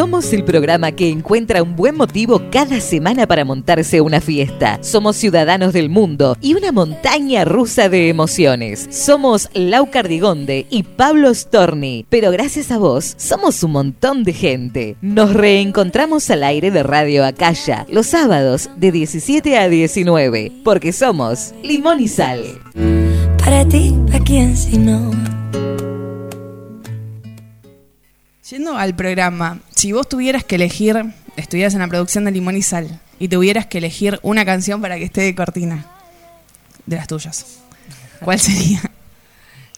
Somos el programa que encuentra un buen motivo cada semana para montarse una fiesta. Somos ciudadanos del mundo y una montaña rusa de emociones. Somos Lau Cardigonde y Pablo Storni, pero gracias a vos somos un montón de gente. Nos reencontramos al aire de Radio Acaya los sábados de 17 a 19, porque somos Limón y Sal. Para ti, ¿a quién si no? Yendo al programa, si vos tuvieras que elegir, estuvieras en la producción de Limón y Sal, y tuvieras que elegir una canción para que esté de cortina, de las tuyas, ¿cuál sería?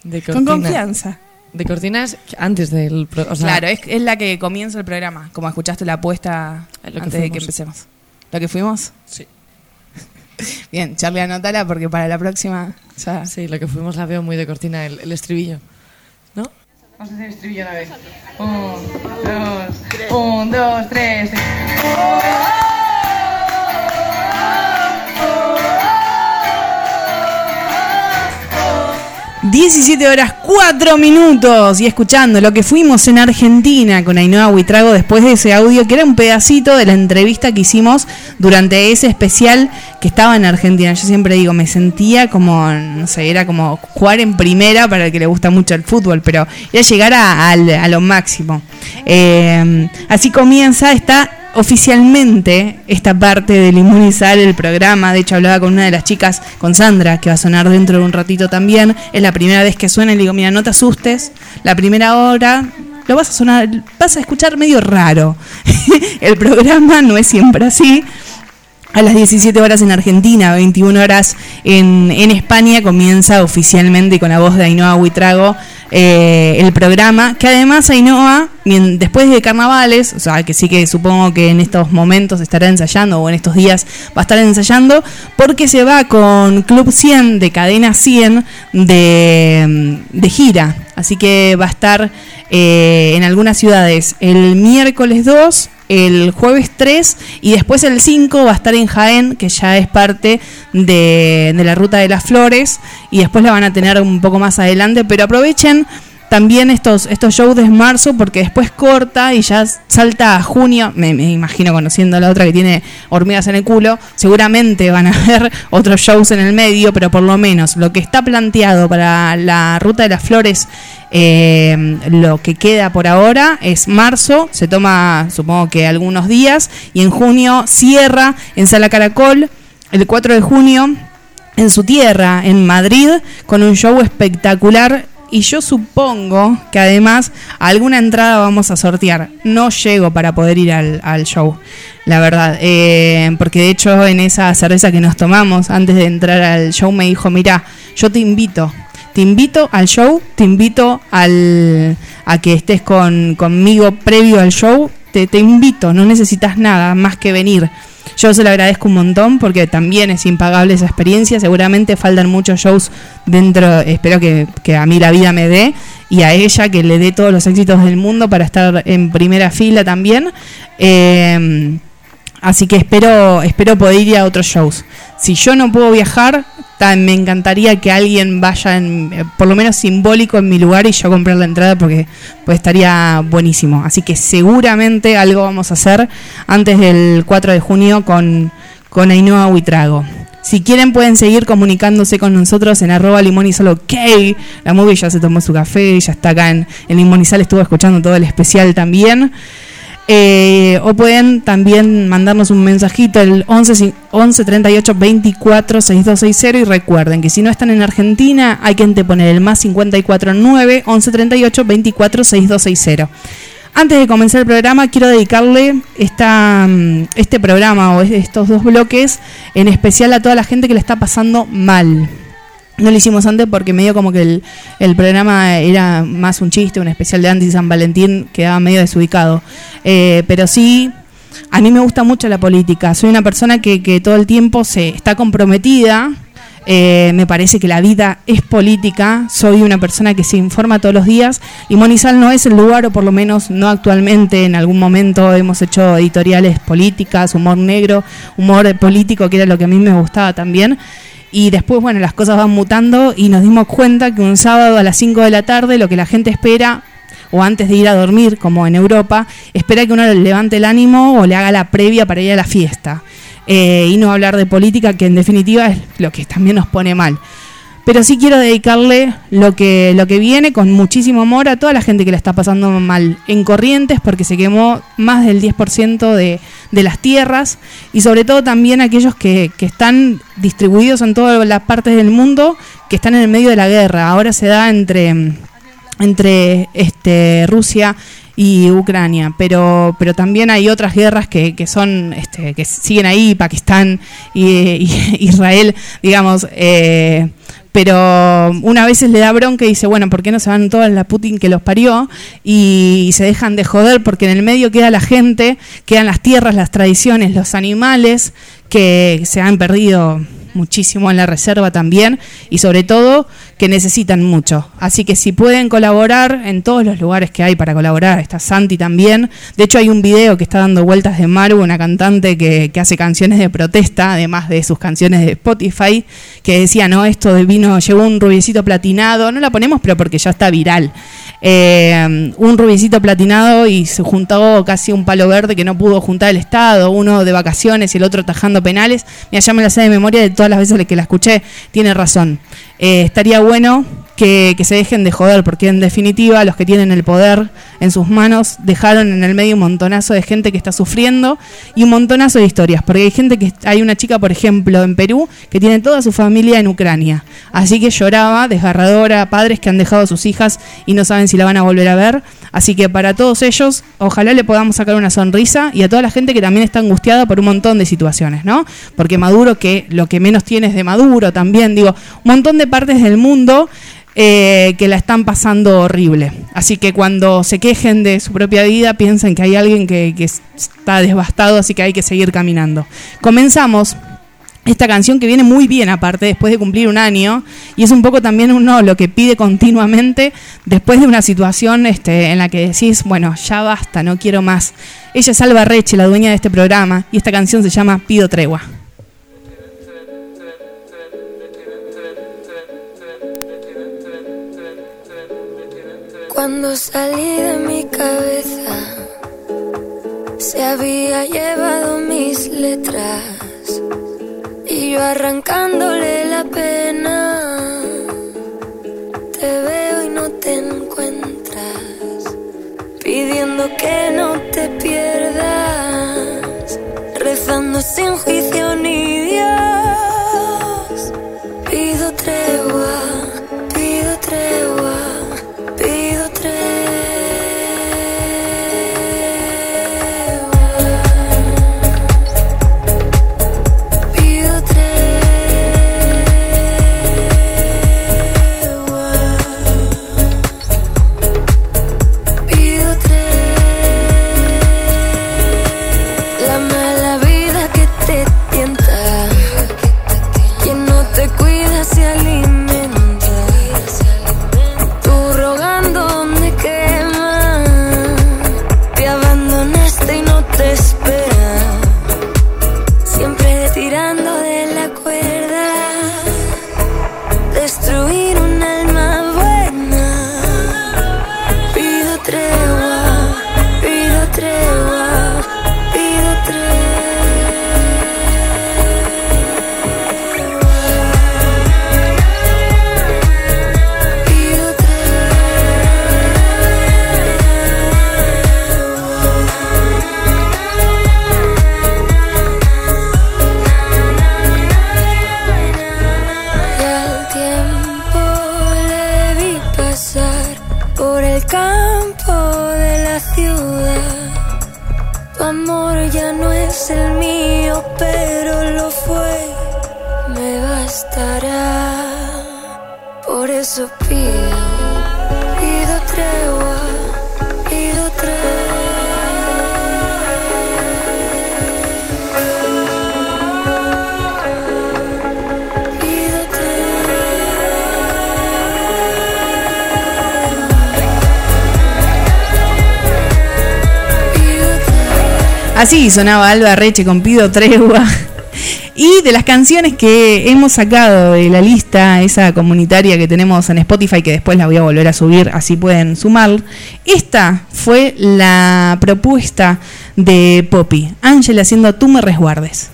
De Con confianza. De cortinas antes del... pro- o sea, claro, es, es la que comienza el programa, como escuchaste la apuesta antes de que empecemos. ¿Lo que fuimos? Sí. Bien, Charlie, anótala porque para la próxima ya... Sí, lo que fuimos la veo muy de cortina, el, el estribillo. Vamos a hacer estribillo una vez. Un, dos, un, dos, tres. 17 horas 4 minutos y escuchando lo que fuimos en Argentina con Ainhoa Huitrago después de ese audio que era un pedacito de la entrevista que hicimos durante ese especial que estaba en Argentina. Yo siempre digo, me sentía como, no sé, era como jugar en primera para el que le gusta mucho el fútbol, pero era llegar a, a lo máximo. Eh, así comienza esta oficialmente esta parte de Limón y Sal, el programa. De hecho, hablaba con una de las chicas, con Sandra, que va a sonar dentro de un ratito también. Es la primera vez que suena y le digo, mira, no te asustes. La primera hora lo vas a sonar, vas a escuchar medio raro. el programa no es siempre así. A las 17 horas en Argentina, 21 horas en, en España, comienza oficialmente con la voz de Ainhoa Huitrago eh, el programa. Que además Ainhoa, después de carnavales, o sea, que sí que supongo que en estos momentos estará ensayando o en estos días va a estar ensayando, porque se va con Club 100 de Cadena 100 de, gira. Así que va a estar eh, en algunas ciudades el miércoles 2, el jueves 3 y después el 5 va a estar en Jaén, que ya es parte de la Ruta de las Flores y después la van a tener un poco más adelante, pero aprovechen también estos, estos shows de marzo porque después corta y ya salta a junio, me, imagino conociendo a la otra que tiene hormigas en el culo, seguramente van a haber otros shows en el medio, pero por lo menos lo que está planteado para la Ruta de las Flores eh, lo que queda por ahora es marzo, se toma supongo que algunos días, y en junio cierra en Sala Caracol el 4 de junio en su tierra, en Madrid, con un show espectacular. Y yo supongo que además alguna entrada vamos a sortear. No llego para poder ir al, show, la verdad. Eh, porque de hecho en esa cerveza que nos tomamos antes de entrar al show me dijo, mira, yo te invito. Te invito al show, te invito al, a que estés con, conmigo previo al show. Te, te invito, no necesitas nada más que venir. Yo se lo agradezco un montón porque también es impagable esa experiencia. Seguramente faltan muchos shows dentro. Espero que, que a mí la vida me dé y a ella que le dé todos los éxitos del mundo para estar en primera fila también. Eh, así que espero, espero poder ir a otros shows. Si yo no puedo viajar, ta- me encantaría que alguien vaya, en, eh, por lo menos simbólico, en mi lugar y yo comprar la entrada porque pues estaría buenísimo. Así que seguramente algo vamos a hacer antes del 4 de junio con, con Ainhoa Huitrago. Si quieren pueden seguir comunicándose con nosotros en arroba limón y solo ok. La movie ya se tomó su café, ya está acá en, en Sal, estuvo escuchando todo el especial también. Eh, o pueden también mandarnos un mensajito el 11, ci- 11 38 24 6260 y recuerden que si no están en Argentina hay que poner el más 54 9 11 38 24 6260. Antes de comenzar el programa quiero dedicarle mm, este programa o estos dos bloques en especial a toda la gente que le está pasando mal. No lo hicimos antes porque medio como que el, programa era más un chiste, un especial de anti San Valentín, quedaba medio desubicado. Eh, pero sí, a mí me gusta mucho la política. Soy una persona que, que todo el tiempo se está comprometida. Eh, me parece que la vida es política. Soy una persona que se informa todos los días. Y Monizal no es el lugar, o por lo menos no actualmente. En algún momento hemos hecho editoriales políticas, humor negro, humor político, que era lo que a mí me gustaba también. Y después, bueno, las cosas van mutando y nos dimos cuenta que un sábado a las 5 de la tarde lo que la gente espera o antes de ir a dormir, como en Europa, espera que uno le levante el ánimo o le haga la previa para ir a la fiesta. Eh, y no hablar de política, que en definitiva es lo que también nos pone mal. Pero sí quiero dedicarle lo que, viene con muchísimo amor a toda la gente que la está pasando mal en Corrientes, porque se quemó más del 10% de, las tierras, y sobre todo también aquellos que, están distribuidos en todas las partes del mundo, que están en el medio de la guerra. Ahora se da entre, este, Rusia y Ucrania, pero, pero también hay otras guerras que, son, este, que siguen ahí, Pakistán y, y Israel, digamos, eh, pero una vez le da bronca y dice, bueno, ¿por qué no se van todos la Putin que los parió? Y, se dejan de joder porque en el medio queda la gente, quedan las tierras, las tradiciones, los animales que se han perdido muchísimo en la reserva también y sobre todo que necesitan mucho. Así que si pueden colaborar en todos los lugares que hay para colaborar, está Santi también. De hecho hay un video que está dando vueltas de Maru, una cantante que, hace canciones de protesta, además de sus canciones de Spotify, que decía, no, esto de vino, llegó un rubiecito platinado, no la ponemos pero porque ya está viral. Eh, un rubiecito platinado y se juntó casi un palo verde que no pudo juntar el Estado, uno de vacaciones y el otro tajando penales. Me llama la sede de memoria de todas las veces que la escuché, tiene razón. Eh, estaría bueno que, se dejen de joder, porque en definitiva los que tienen el poder en sus manos dejaron en el medio un montonazo de gente que está sufriendo y un montonazo de historias, porque hay gente que, hay una chica, por ejemplo, en Perú, que tiene toda su familia en Ucrania, así que lloraba, desgarradora, padres que han dejado a sus hijas y no saben si la van a volver a ver, así que para todos ellos, ojalá le podamos sacar una sonrisa y a toda la gente que también está angustiada por un montón de situaciones, ¿no? Porque Maduro, que lo que menos tiene es de Maduro también, digo, un montón de partes del mundo eh, que la están pasando horrible. Así que cuando se quejen de su propia vida, piensen que hay alguien que, está devastado, así que hay que seguir caminando. Comenzamos esta canción que viene muy bien aparte después de cumplir un año y es un poco también uno lo que pide continuamente después de una situación este, en la que decís, bueno, ya basta, no quiero más. Ella es Alba Reche, la dueña de este programa, y esta canción se llama Pido Tregua. Cuando salí de mi cabeza, se había llevado mis letras yo arrancándole la pena. Te veo y no te encuentras, pidiendo que no te pierdas, rezando sin juicio sonaba Alba Reche con Pido Tregua. Y de las canciones que hemos sacado de la lista, esa comunitaria que tenemos en Spotify, que después la voy a volver a subir, así pueden sumar, esta fue la propuesta de Poppy. Ángel haciendo Tú me resguardes.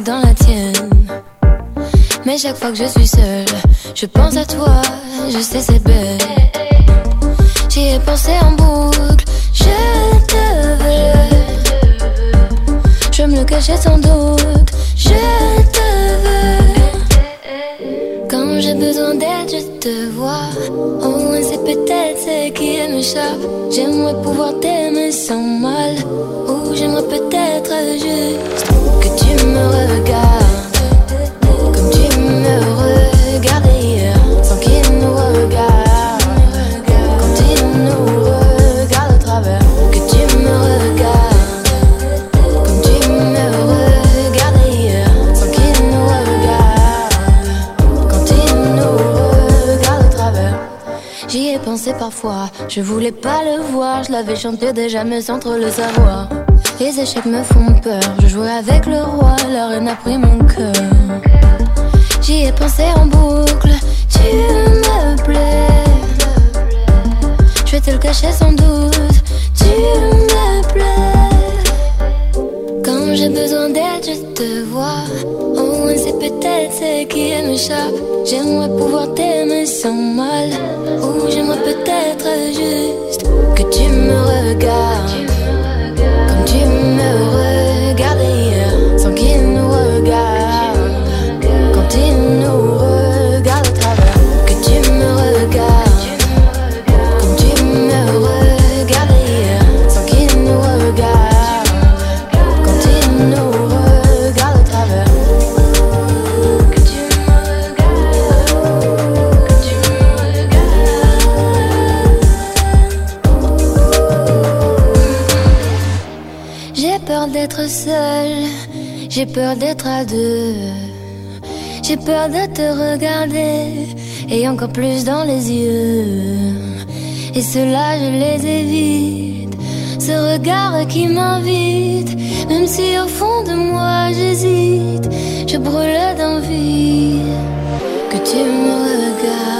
Dans la tienne. Mais chaque fois que je suis seule, je pense à toi, je sais c'est bête. J'y ai pensé en boucle, je te veux. Je me le cachais sans doute, je J'ai besoin d'aide, je te vois. Au moins c'est peut-être ce qui m'échappe. J'aimerais pouvoir t'aimer sans mal. Ou j'aimerais peut-être juste que tu me regardes. J'y ai pensé parfois, je voulais pas le voir, je l'avais chanté déjà mais sans trop le savoir. Les échecs me font peur, je jouais avec le roi, la reine a pris mon cœur. J'y ai pensé en boucle, tu me plais. Je vais te le cacher sans doute, tu me plais. Quand j'ai besoin d'aide, je te vois. C'est peut-être ce qui m'échappe. J'aimerais pouvoir t'aimer sans mal. Ou j'aimerais peut-être juste que tu me regardes. Comme tu me regardais j'ai peur d'être à deux. J'ai peur de te regarder et encore plus dans les yeux. Et cela, je les évite. Ce regard qui m'invite, même si au fond de moi j'hésite, je brûle d'envie que tu me regardes.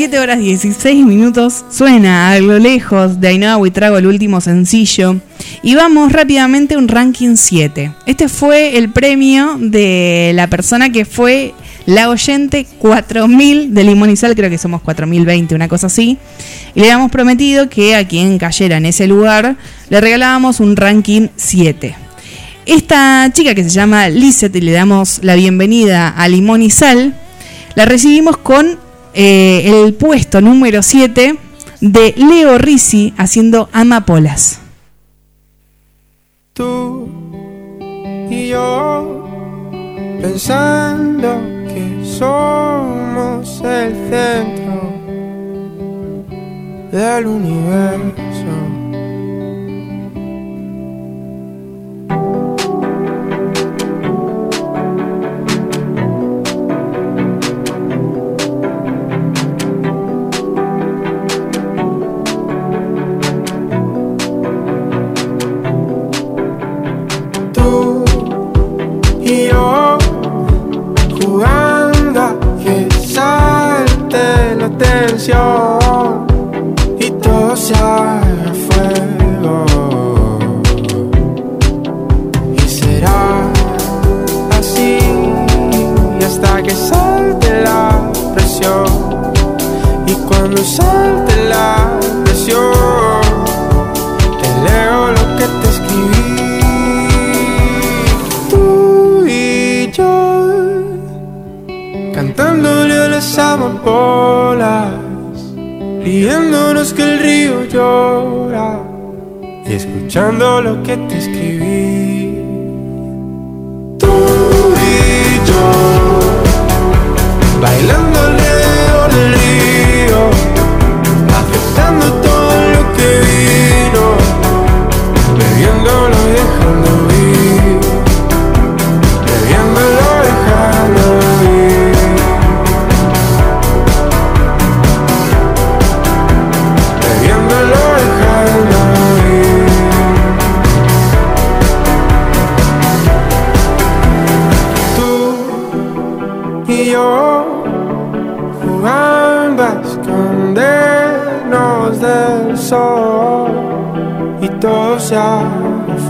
17 horas 16 minutos suena a lo lejos de Ainhoa Huitrago el último sencillo y vamos rápidamente a un ranking 7. Este fue el premio de la persona que fue la oyente 4000 de Limón y Sal, creo que somos 4020, una cosa así. Y le habíamos prometido que a quien cayera en ese lugar le regalábamos un ranking 7. Esta chica que se llama Lizeth y le damos la bienvenida a Limón y Sal, la recibimos con eh, el puesto número 7 de Leo Risi haciendo Amapolas. tú y yo pensando que somos el centro del universo. Salte y escuchando lo que te escribí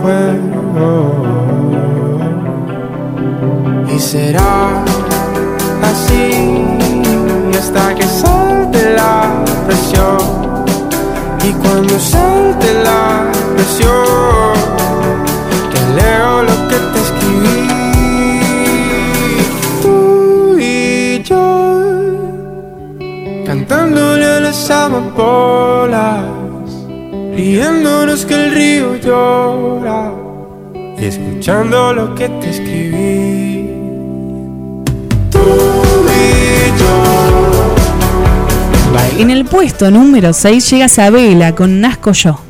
fuego. Y será así hasta que salte la presión. Y cuando salte la presión, te leo lo que te escribí. Tú y yo, cantándole a las amapolas Riéndonos que el río llora y escuchando lo que te escribí. Tú y yo. En el puesto número 6 llega Sabela con Nazco Yo.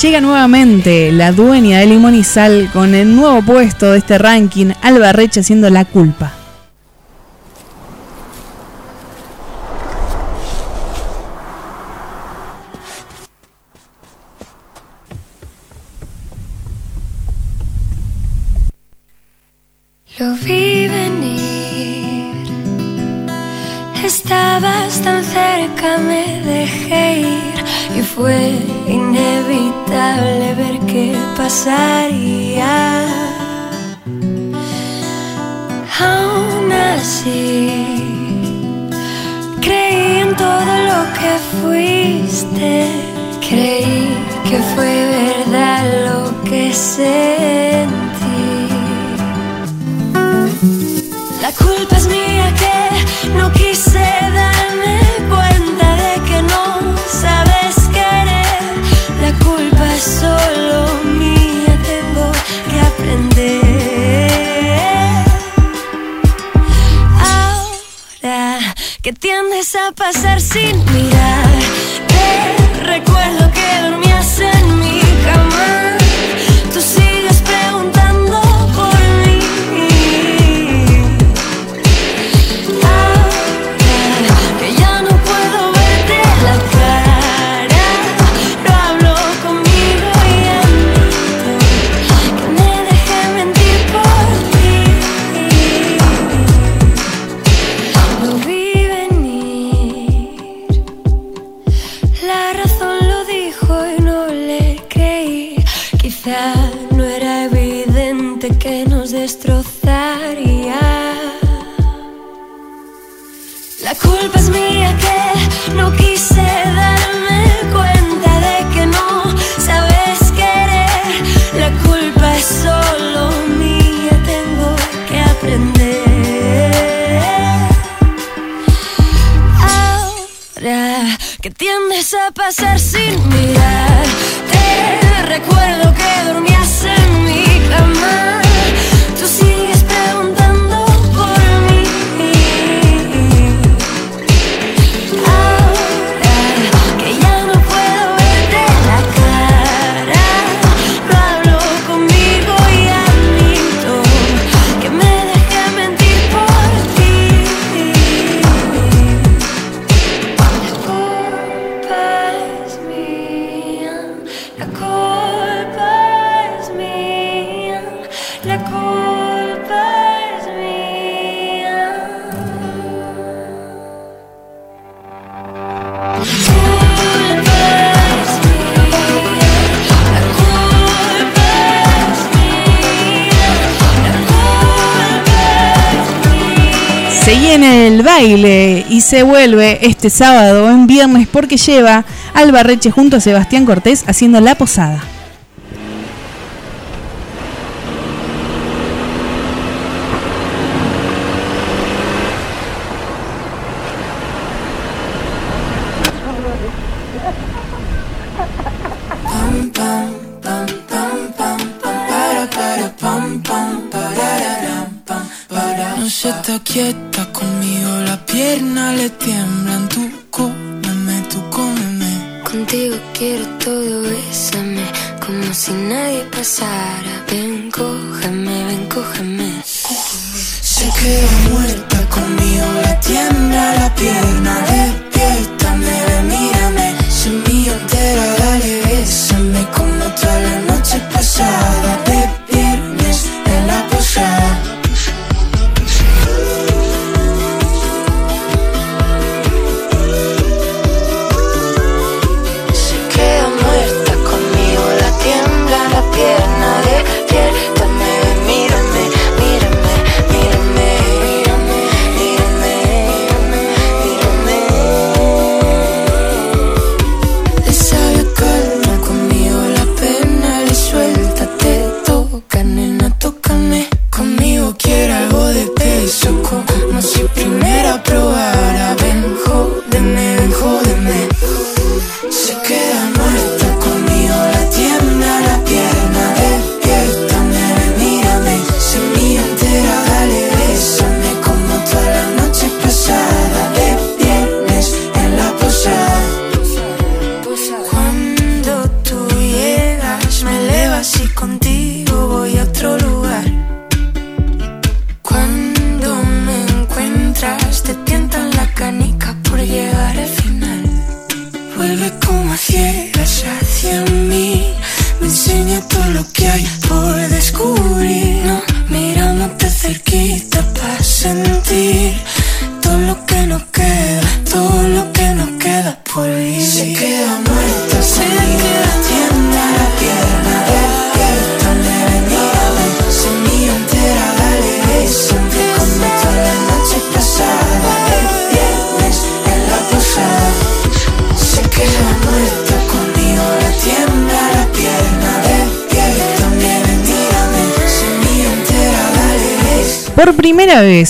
Llega nuevamente la dueña de Limón y Sal con el nuevo puesto de este ranking, Alba Reche siendo la culpa. Se llena el baile y se vuelve este sábado en viernes porque lleva al Barreche junto a Sebastián Cortés haciendo la posada.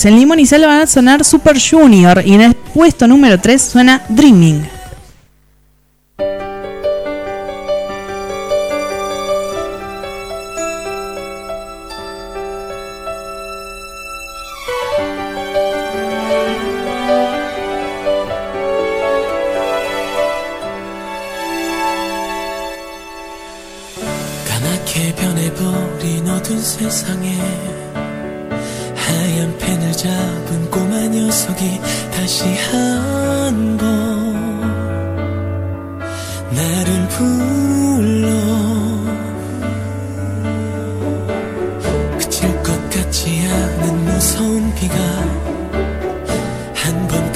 En Limón y Sal van a sonar Super Junior y en el puesto número 3 suena Dreaming.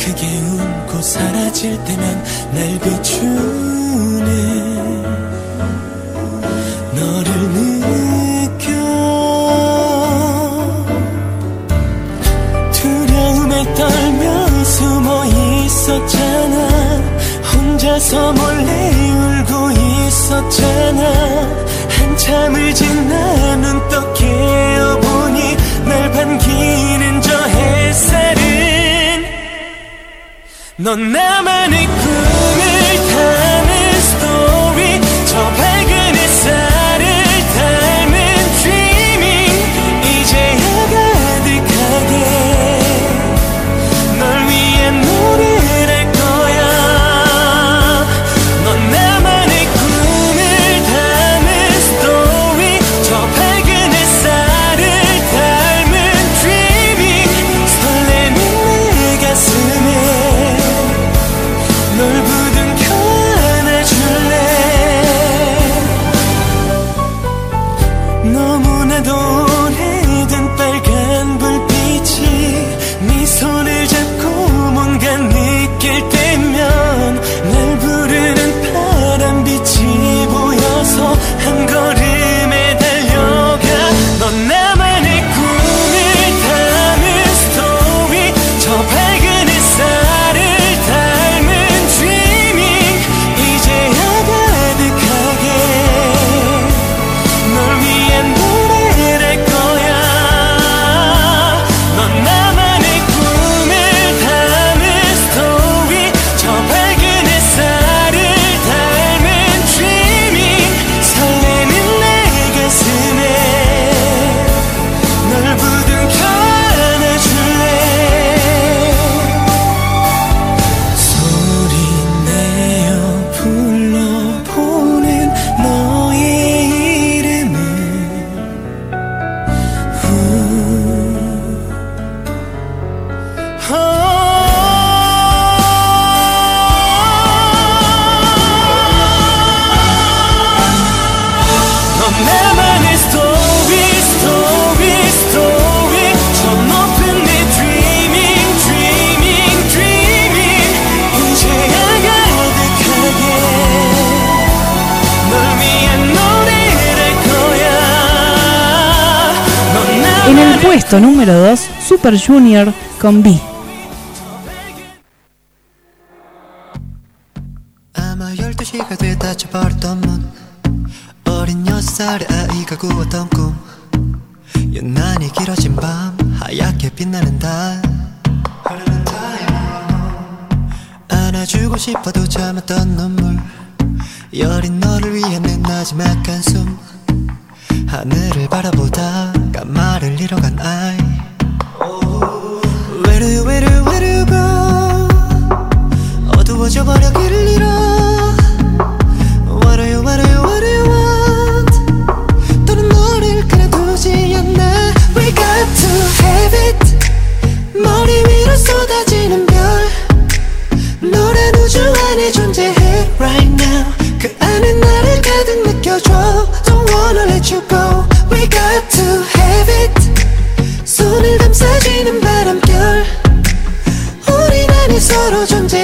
크게 웃고 사라질 때면 날 비추네. 너를 느껴. 두려움에 떨며 숨어 있었잖아. 혼자서 몰래 울고 있었잖아. 한참을 지나 눈떡 깨어보니 날 반기는 저 햇살. 넌 나만의 꿈을 타 puesto número 2, Super Junior con B. 존재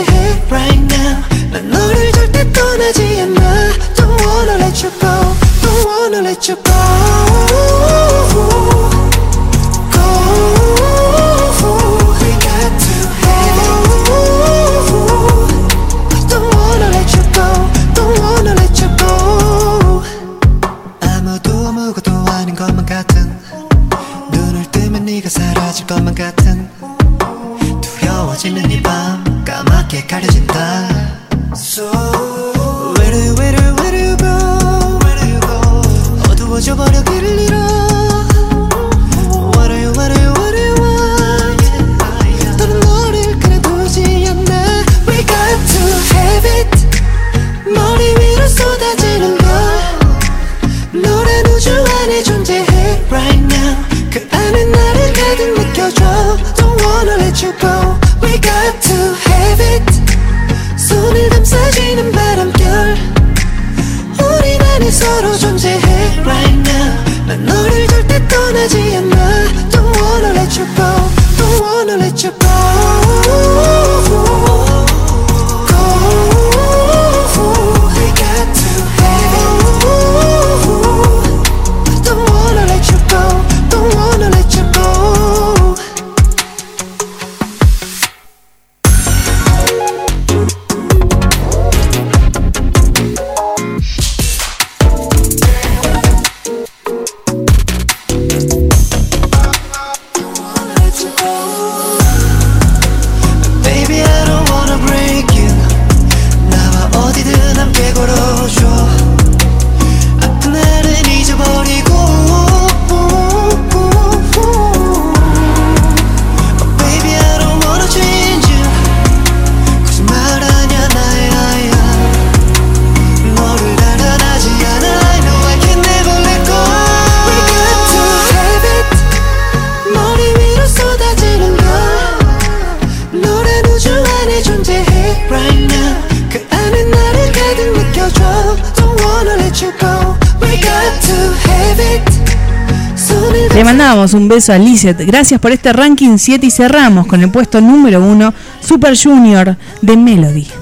beso a Lizeth. Gracias por este ranking 7 y cerramos con el puesto número 1, Super Junior de Melody.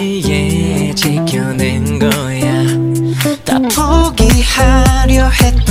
위해 지켜낸 거야. 다 포기하려 했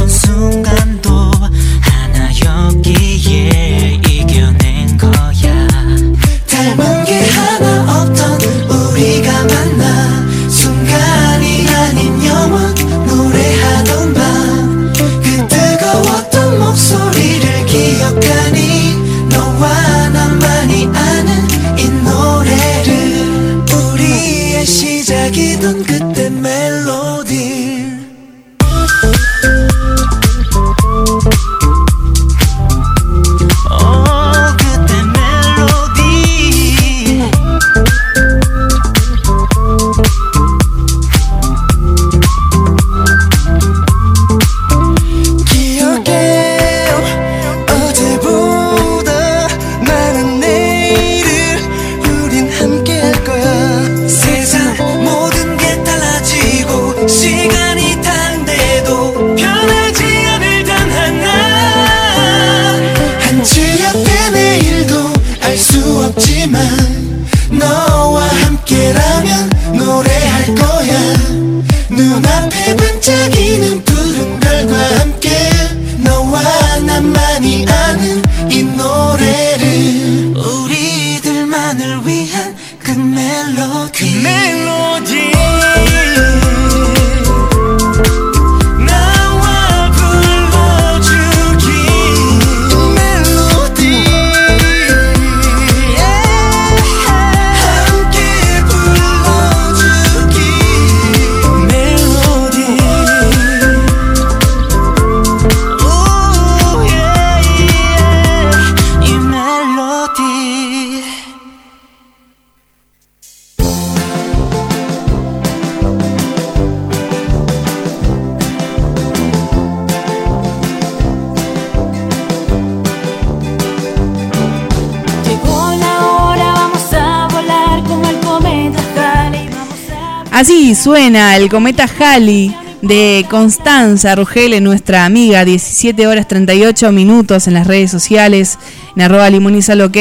suena el cometa Halley de Constanza Rugele, nuestra amiga, 17 horas 38 minutos en las redes sociales, en arroba limonizal ok.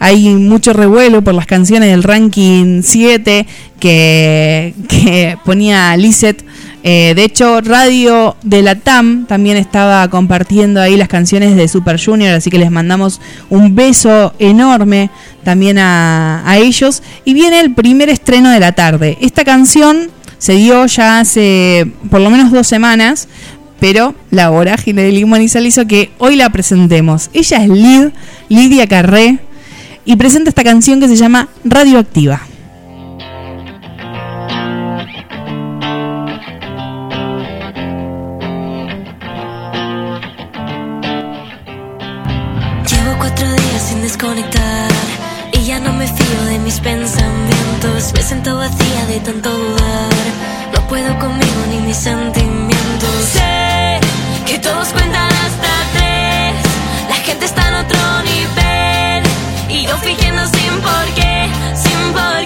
Hay mucho revuelo por las canciones del ranking 7 que, que ponía Lizeth. Eh, de hecho, Radio de la TAM también estaba compartiendo ahí las canciones de Super Junior, así que les mandamos un beso enorme también a, a ellos. Y viene el primer estreno de la tarde. Esta canción se dio ya hace por lo menos dos semanas, pero la vorágine de Limón y Sal hizo que hoy la presentemos. Ella es Lid, Lidia Carré, y presenta esta canción que se llama Radioactiva. Llevo cuatro días sin desconectar y ya no me fío de mis pensamientos. Me siento vacía de tanto dudar. No puedo conmigo ni mis sentimientos. Sé que todos cuentan hasta tres. La gente está en otro nivel y yo fingiendo sin por qué, sin por qué.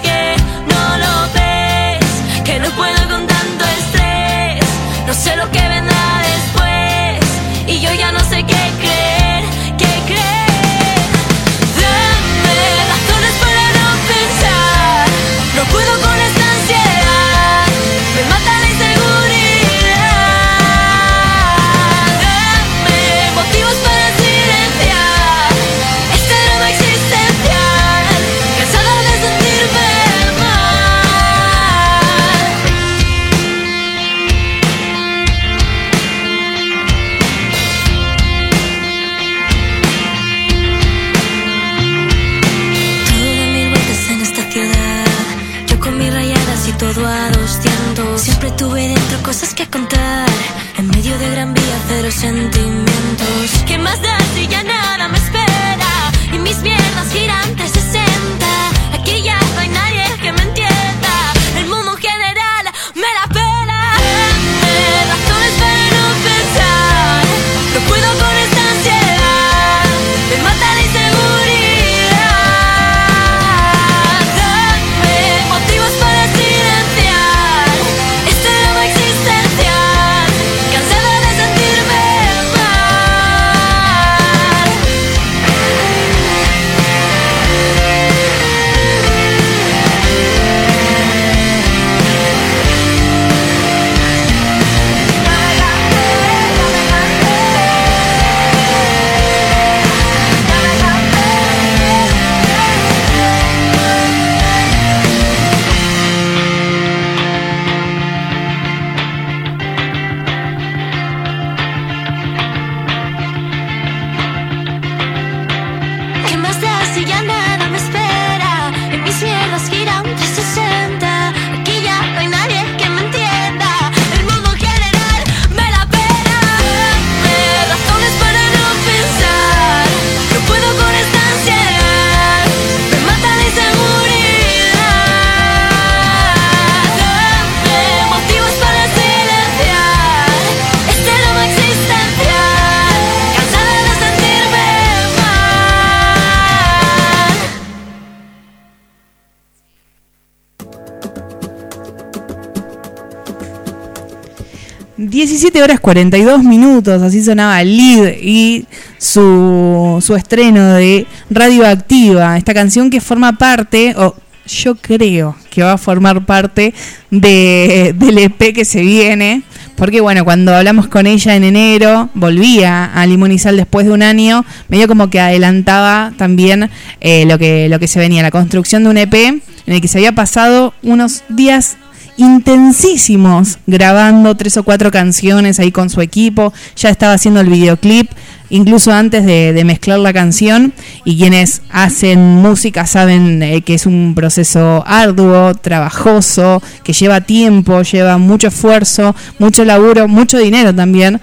17 horas 42 minutos, así sonaba Lid y su, su estreno de Radioactiva, esta canción que forma parte, o yo creo que va a formar parte de, del EP que se viene, porque bueno, cuando hablamos con ella en enero, volvía a Sal después de un año, medio como que adelantaba también eh, lo, que, lo que se venía, la construcción de un EP en el que se había pasado unos días intensísimos grabando tres o cuatro canciones ahí con su equipo, ya estaba haciendo el videoclip, incluso antes de, mezclar la canción, y quienes hacen música saben eh, que es un proceso arduo, trabajoso, que lleva tiempo, lleva mucho esfuerzo, mucho laburo, mucho dinero también.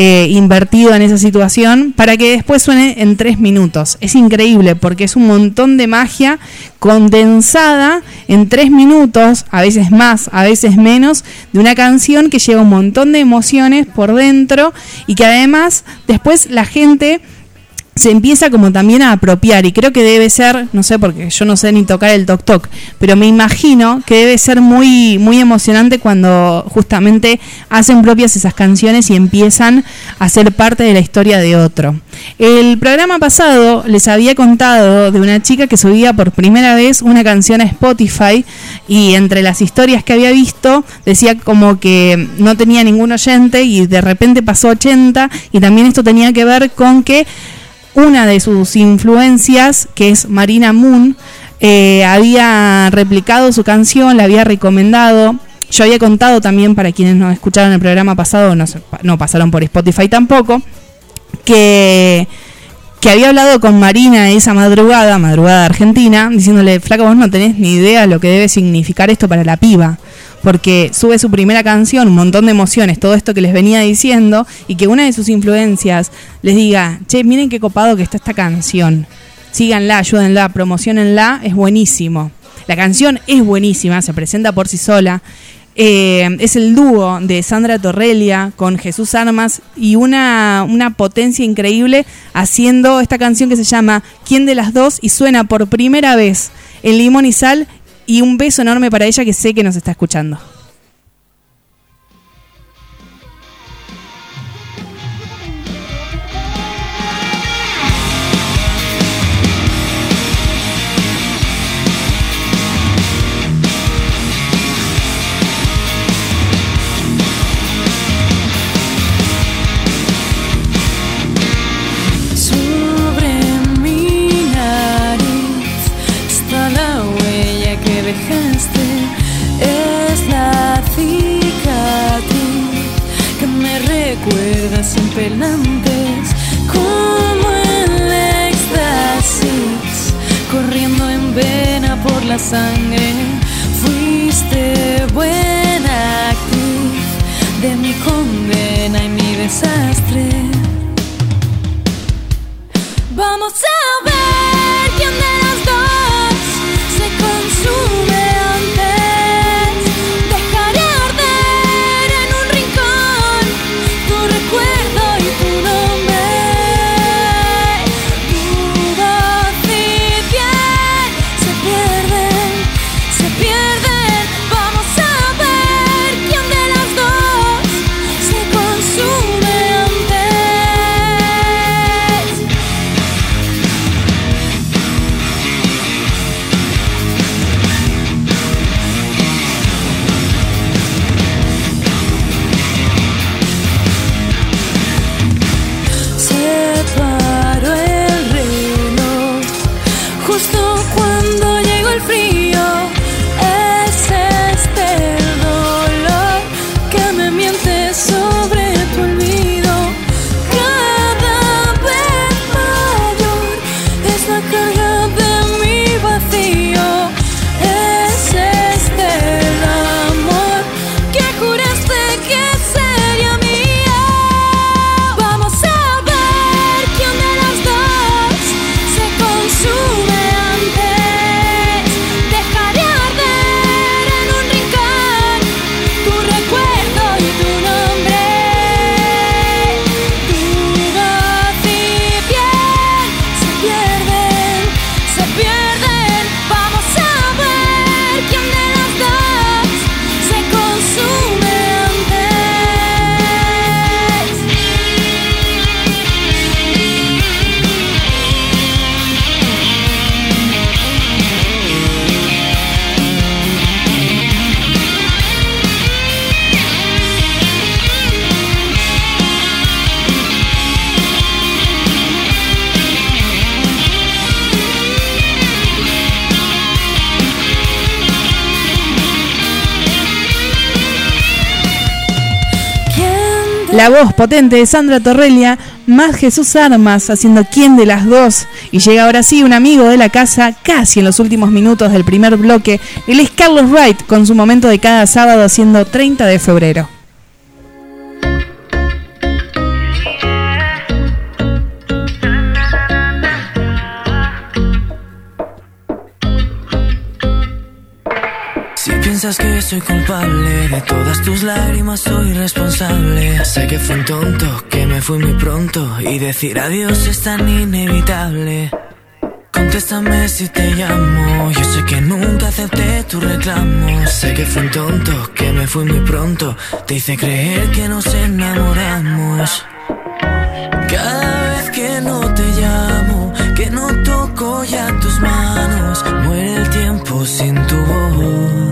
Eh, invertido en esa situación para que después suene en tres minutos. Es increíble porque es un montón de magia condensada en tres minutos, a veces más, a veces menos, de una canción que lleva un montón de emociones por dentro y que además después la gente se empieza como también a apropiar y creo que debe ser, no sé porque yo no sé ni tocar el toc toc, pero me imagino que debe ser muy muy emocionante cuando justamente hacen propias esas canciones y empiezan a ser parte de la historia de otro. El programa pasado les había contado de una chica que subía por primera vez una canción a Spotify y entre las historias que había visto decía como que no tenía ningún oyente y de repente pasó 80 y también esto tenía que ver con que una de sus influencias, que es Marina Moon, eh, había replicado su canción, la había recomendado. Yo había contado también, para quienes no escucharon el programa pasado, no, no pasaron por Spotify tampoco, que, que había hablado con Marina esa madrugada, madrugada argentina, diciéndole, flaca, vos no tenés ni idea lo que debe significar esto para la piba. Porque sube su primera canción, un montón de emociones, todo esto que les venía diciendo, y que una de sus influencias les diga, che, miren qué copado que está esta canción. Síganla, ayúdenla, promocionenla, es buenísimo. La canción es buenísima, se presenta por sí sola. Eh, es el dúo de Sandra Torrelia con Jesús Armas y una, una potencia increíble haciendo esta canción que se llama ¿Quién de las dos? y suena por primera vez en Limón y Sal y un beso enorme para ella que sé que nos está escuchando. Antes. Como el éxtasis corriendo en vena por la sangre. Fuiste buena actriz de mi condena y mi desastre. Vamos a La voz potente de Sandra Torrelia, más Jesús Armas haciendo quién de las dos. Y llega ahora sí un amigo de la casa, casi en los últimos minutos del primer bloque. Él es Carlos Wright, con su momento de cada sábado haciendo 30 de febrero. Piensas que soy culpable de todas tus lágrimas, soy responsable. Sé que fue un tonto que me fui muy pronto y decir adiós es tan inevitable. Contéstame si te llamo. Yo sé que nunca acepté tu reclamo. Sé que fue un tonto, que me fui muy pronto. Te hice creer que nos enamoramos. Cada vez que no te llamo, que no toco ya tus manos, muere el tiempo sin tu voz.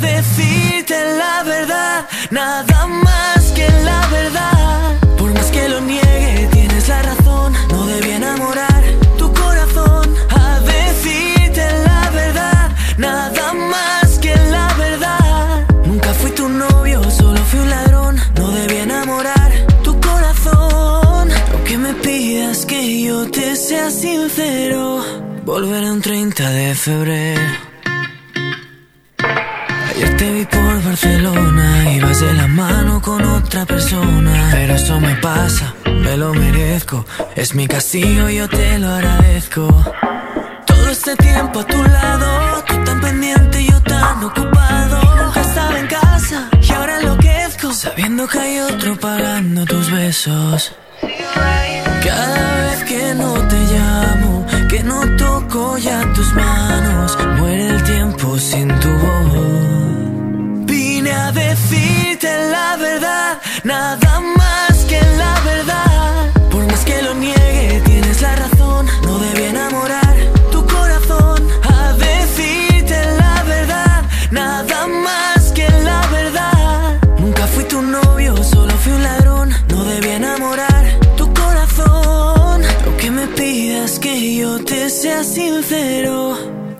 Vine a decirte la verdad, nada más que la verdad. Por más que lo niegue, tienes la razón, no debí enamorar tu corazón. A decirte la verdad, nada más que la verdad. Nunca fui tu novio, solo fui un ladrón, no debí enamorar tu corazón. Aunque me pidas que yo te sea sincero, volveré un 30 de febrero. Ayer te vi por Barcelona, ibas de la mano con otra persona. Pero eso me pasa, me lo merezco. Es mi castigo, yo te lo agradezco. Todo este tiempo a tu lado, tú tan pendiente, yo tan ocupado. Nunca estaba en casa y ahora enloquezco, sabiendo que hay otro pagando tus besos. Cada vez que no te llamo, que no toco ya tus manos, muere el tiempo sin tu voz. Vine a decirte la verdad, nada más que la verdad. Por más que lo niegue, tienes la razón, no debí enamorar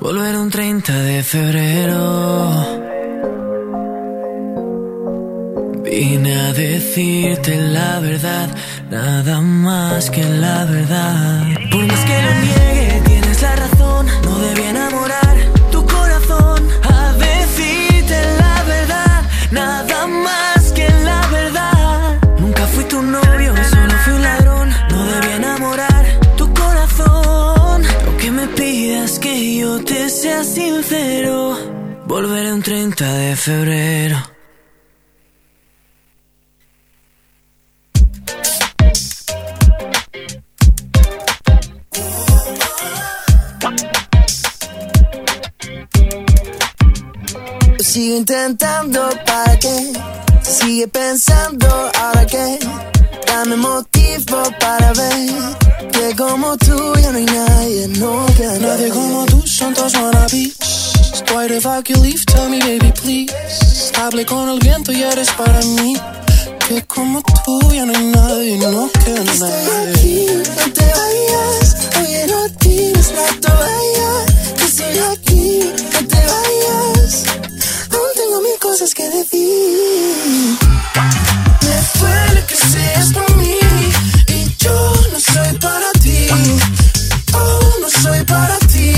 volver un 30 de febrero. Vine a decirte la verdad, nada más que la verdad. Por más que lo niegue, sincero, volveré un 30 de febrero. Sigo intentando para que sigue pensando ahora que dame motivo para ver que como tú ya no hay nadie, no queda Nadie como tú son todos wannabes Why the fuck you leave? Tell me baby please Hablé con el viento y eres para mí Que como tú ya no hay nadie, no queda Estoy nadie aquí, no te vayas. Oye, no tires la toalla. Que estoy aquí, no te vayas. Aún tengo mil cosas que decir. Me duele que seas por mí. Y yo no soy para ti. Oh, no soy para ti.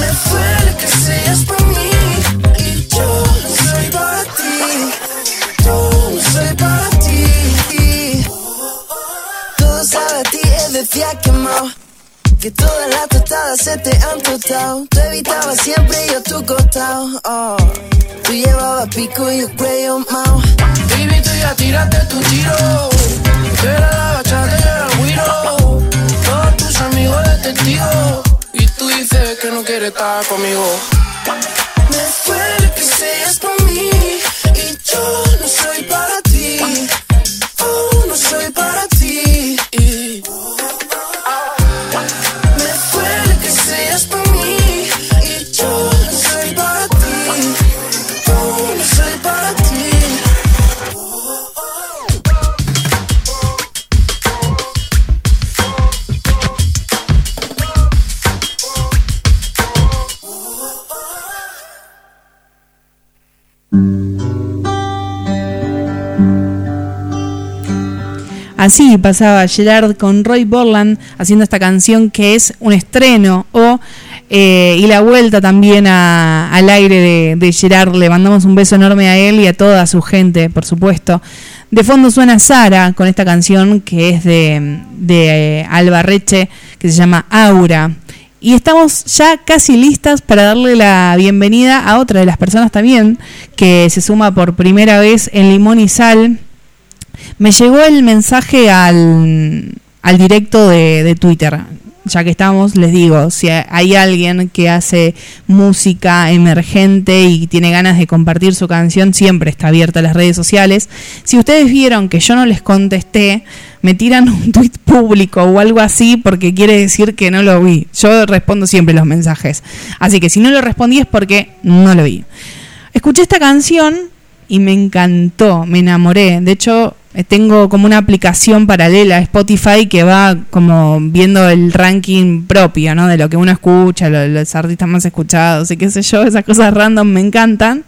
Me duele que seas por mí. Y yo no soy para ti. Yo no soy para ti. Todo sabe a ti, es decía quemado. Que todas las tostadas se te han tostado. Tú evitabas siempre y yo a tu costado. Oh. Tú llevabas pico y yo cuello mao. Baby, tú ya tiraste tu tiro. Tú eras la bachata yo era el güiro. Todos tus amigos de testigo. Y tú dices que no quieres estar conmigo. Me duele Así pasaba Gerard con Roy Borland haciendo esta canción que es un estreno eh, y la vuelta también al aire de, Gerard. Le mandamos un beso enorme a él y a toda su gente, por supuesto. De fondo suena Sara con esta canción que es de, de eh, que se llama Aura. Y estamos ya casi listas para darle la bienvenida a otra de las personas también que se suma por primera vez en Limón y Sal. Me llegó el mensaje al, al directo de, de Twitter ya que estamos, les digo, si hay alguien que hace música emergente y tiene ganas de compartir su canción, siempre está abierta a las redes sociales. Si ustedes vieron que yo no les contesté, me tiran un tweet público o algo así porque quiere decir que no lo vi. Yo respondo siempre los mensajes. Así que si no lo respondí es porque no lo vi. Escuché esta canción y me encantó, me enamoré. De hecho, tengo como una aplicación paralela a Spotify que va como viendo el ranking propio, ¿no? De lo que uno escucha, los, artistas más escuchados y qué sé yo, esas cosas random me encantan.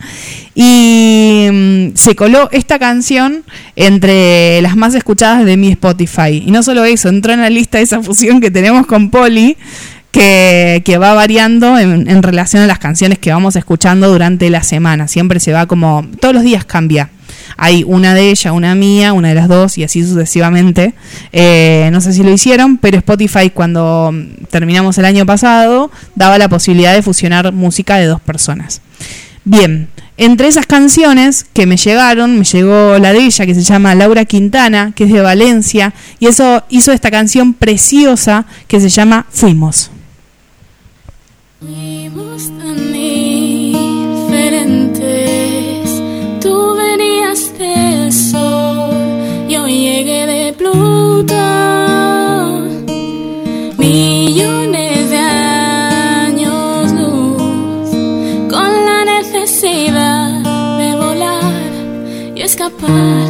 Y mm, se coló esta canción entre las más escuchadas de mi Spotify. Y no solo eso, entró en la lista esa fusión que tenemos con Poli. Que, que, va variando en, en relación a las canciones que vamos escuchando durante la semana. Siempre se va como, todos los días cambia hay una de ella, una mía, una de las dos y así sucesivamente. Eh, no sé si lo hicieron, pero Spotify cuando terminamos el año pasado daba la posibilidad de fusionar música de dos personas. Bien, entre esas canciones que me llegaron, me llegó la de ella que se llama Laura Quintana, que es de Valencia, y eso hizo esta canción preciosa que se llama Fuimos. Fuimos y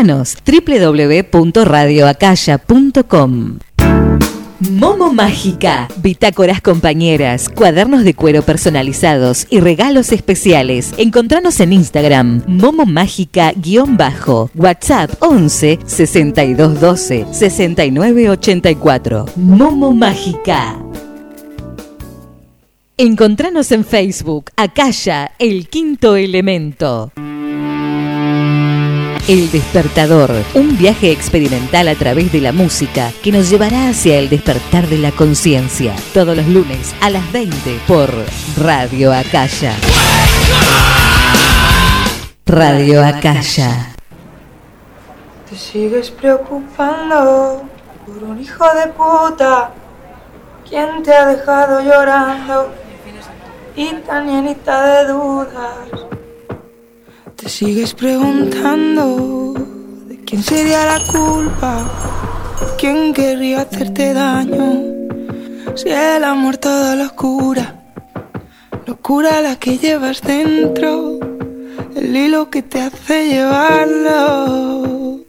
Escuchanos www.radioacaya.com. Momo Mágica, bitácoras compañeras, cuadernos de cuero personalizados y regalos especiales. Encontranos en Instagram, Momo Mágica-bajo, WhatsApp 11 62 12 69 84. Momo Mágica. Encontranos en Facebook, Acaya, el quinto elemento. El despertador, un viaje experimental a través de la música que nos llevará hacia el despertar de la conciencia. Todos los lunes a las 20 por Radio Acaya. Radio Acaya. Te sigues preocupando por un hijo de puta. ¿Quién te ha dejado llorando? Y tan de dudas. Te sigues preguntando de quién sería la culpa. ¿Quién querría hacerte daño? Si el amor todo lo cura. Locura la que llevas dentro. El hilo que te hace llevarlo.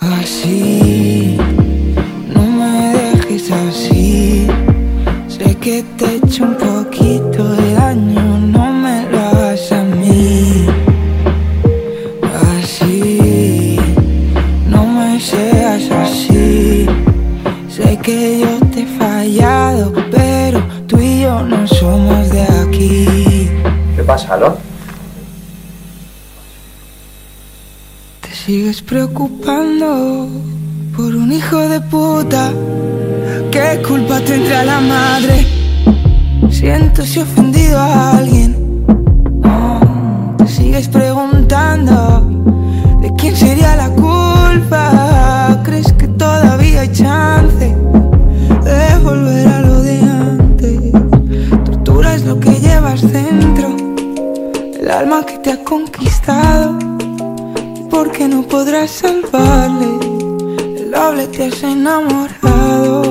Así, no me dejes así. Sé que te he hecho un poquito ¿Qué pasa, Alon? Te sigues preocupando por un hijo de puta. ¿Qué culpa tendrá la madre? Siento si he ofendido a alguien. No, te sigues preguntando de quién sería la culpa. ¿Crees que todavía hay chance de volver a lo de antes? Tortura es lo que llevas dentro, el alma que te ha conquistado. Porque no podrás salvarle el doble te has enamorado.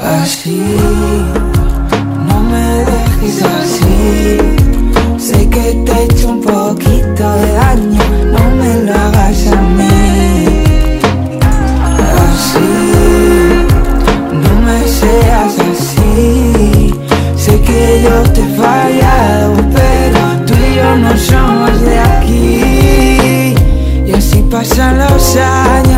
Así, no me dejes así. Sé que te he hecho un poquito de daño, no me lo hagas a mí. No somos de aquí. Y así pasan los años.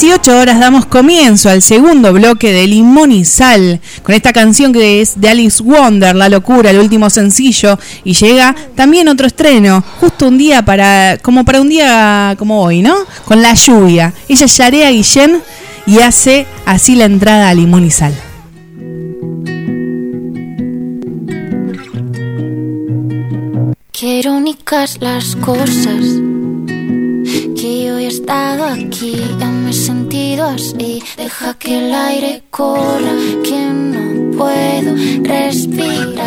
18 horas damos comienzo al segundo bloque de Limón y Sal, con esta canción que es de Alice Wonder, La Locura, el último sencillo, y llega también otro estreno, justo un día para, como para un día como hoy, ¿no? Con la lluvia. Ella es Yarea Guillén y hace así la entrada a Limón y Sal. Qué irónicas las cosas estado aquí, ya me he sentido así. Deja que el aire corra, que no puedo respirar.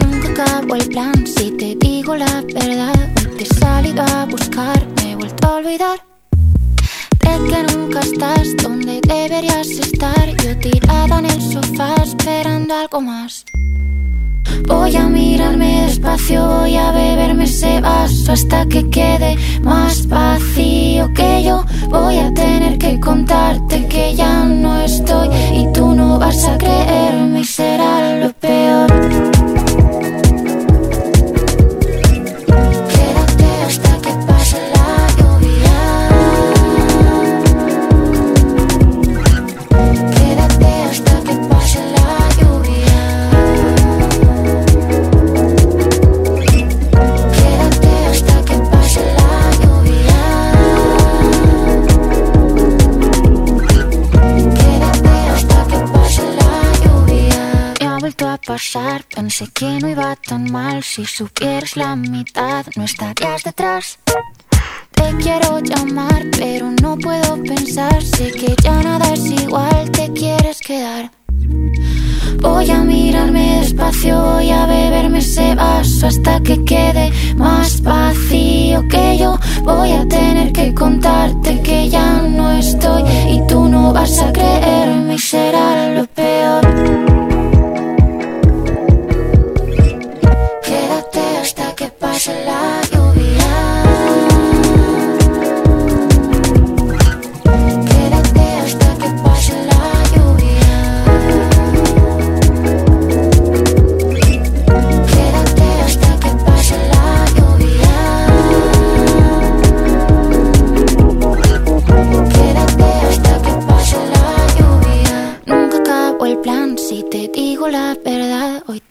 Nunca acabo el plan si te digo la verdad. Te he salido a buscar, me he vuelto a olvidar. De que nunca estás donde deberías estar. Yo tirada en el sofá esperando algo más. Voy a mirarme despacio, voy a beberme ese vaso hasta que quede más vacío que yo. Voy a tener que contarte que ya no estoy y tú no vas a creerme y será lo peor. Pasar, pensé que no iba tan mal. Si supieras la mitad, no estarías detrás. Te quiero llamar, pero no puedo pensar. Sé que ya nada es igual, te quieres quedar. Voy a mirarme despacio, voy a beberme ese vaso hasta que quede más vacío que yo. Voy a tener que contarte que ya no estoy y tú no vas a creerme y será lo peor.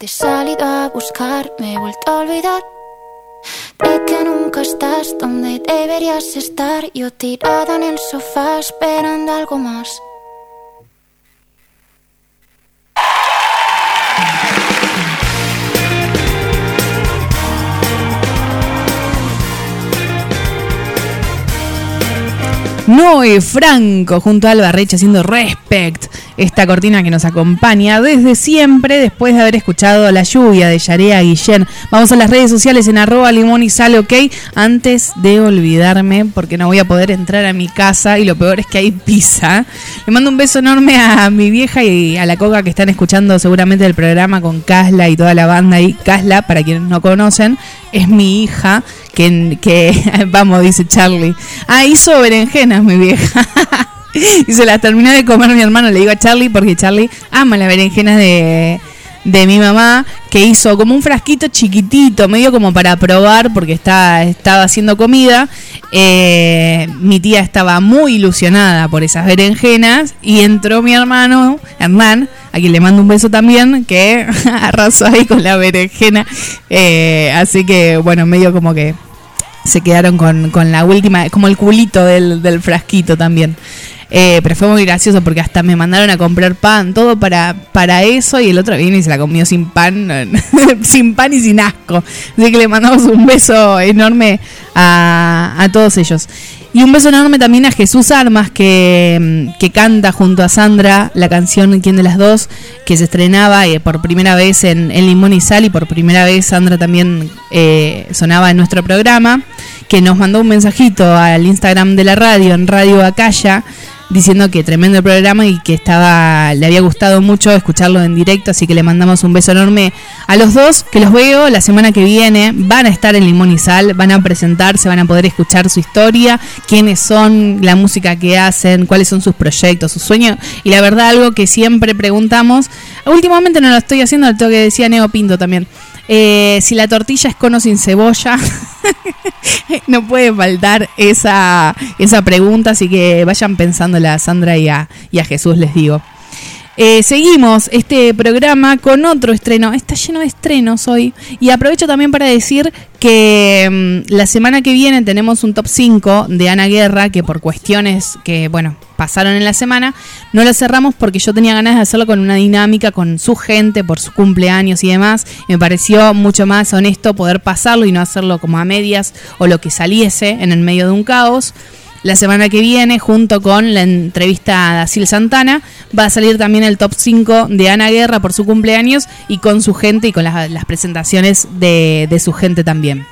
He salido a buscar, me he vuelto a olvidar. De que nunca estás donde deberías estar. Yo tirada en el sofá esperando algo más. Noé Franco junto a Alba Reche haciendo Respect, esta cortina que nos acompaña desde siempre después de haber escuchado La lluvia de Yarea Guillén. Vamos a las redes sociales en arroba limón y sale ok antes de olvidarme porque no voy a poder entrar a mi casa y lo peor es que hay pizza. Le mando un beso enorme a mi vieja y a la coca que están escuchando seguramente el programa con Casla y toda la banda y Casla, para quienes no conocen, es mi hija que, que vamos, dice Charlie. Ah, hizo berenjenas mi vieja. y se las terminó de comer mi hermano, le digo a Charlie, porque Charlie ama las berenjenas de, de mi mamá, que hizo como un frasquito chiquitito, medio como para probar, porque está, estaba haciendo comida. Eh, mi tía estaba muy ilusionada por esas berenjenas y entró mi hermano, Hernán, a quien le mando un beso también, que arrasó ahí con la berenjena. Eh, así que, bueno, medio como que se quedaron con, con la última, como el culito del, del frasquito también. Eh, pero fue muy gracioso porque hasta me mandaron a comprar pan, todo para, para eso, y el otro vino y se la comió sin pan, sin pan y sin asco. Así que le mandamos un beso enorme a, a todos ellos. Y un beso enorme también a Jesús Armas, que, que canta junto a Sandra la canción ¿Quién de las dos? que se estrenaba eh, por primera vez en, en Limón y Sal y por primera vez Sandra también eh, sonaba en nuestro programa, que nos mandó un mensajito al Instagram de la radio, en Radio Acaya, diciendo que tremendo el programa y que estaba le había gustado mucho escucharlo en directo, así que le mandamos un beso enorme a los dos, que los veo la semana que viene, van a estar en Limón y Sal, van a presentarse, van a poder escuchar su historia, quiénes son, la música que hacen, cuáles son sus proyectos, sus sueños, y la verdad algo que siempre preguntamos, últimamente no lo estoy haciendo, lo que decía Neo Pinto también. Eh, si la tortilla es cono sin cebolla, no puede faltar esa, esa pregunta, así que vayan pensándola a Sandra y a, y a Jesús, les digo. Eh, seguimos este programa con otro estreno. Está lleno de estrenos hoy. Y aprovecho también para decir que mm, la semana que viene tenemos un top 5 de Ana Guerra, que por cuestiones que, bueno, pasaron en la semana, no lo cerramos porque yo tenía ganas de hacerlo con una dinámica con su gente, por su cumpleaños y demás. Me pareció mucho más honesto poder pasarlo y no hacerlo como a medias o lo que saliese en el medio de un caos. La semana que viene, junto con la entrevista a Dacil Santana, va a salir también el top 5 de Ana Guerra por su cumpleaños y con su gente y con las, presentaciones de, de su gente también.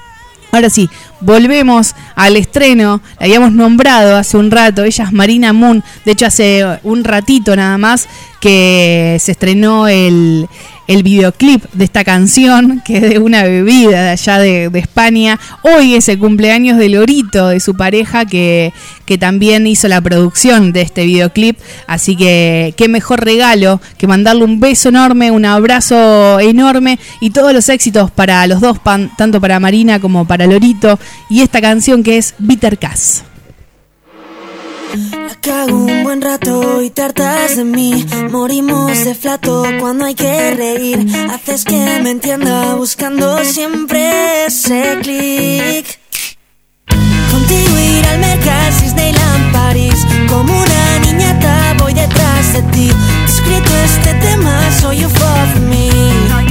Ahora sí, volvemos al estreno. La habíamos nombrado hace un rato. Ella es Marina Moon. De hecho, hace un ratito nada más que se estrenó el, el videoclip de esta canción, que es de una bebida de allá de, España. Hoy es el cumpleaños de Lorito, de su pareja, que, que también hizo la producción de este videoclip. Así que qué mejor regalo que mandarle un beso enorme, un abrazo enorme y todos los éxitos para los dos, tanto para Marina como para Lorito. Y esta canción que es Bitter Cass. La cago un buen rato y te hartas de mí. Morimos de flato cuando hay que reír. Haces que me entienda buscando siempre ese clic. Contigo ir al Mercas, Disneyland, París. Como una niñata voy detrás de ti. Escrito este tema, soy you for me.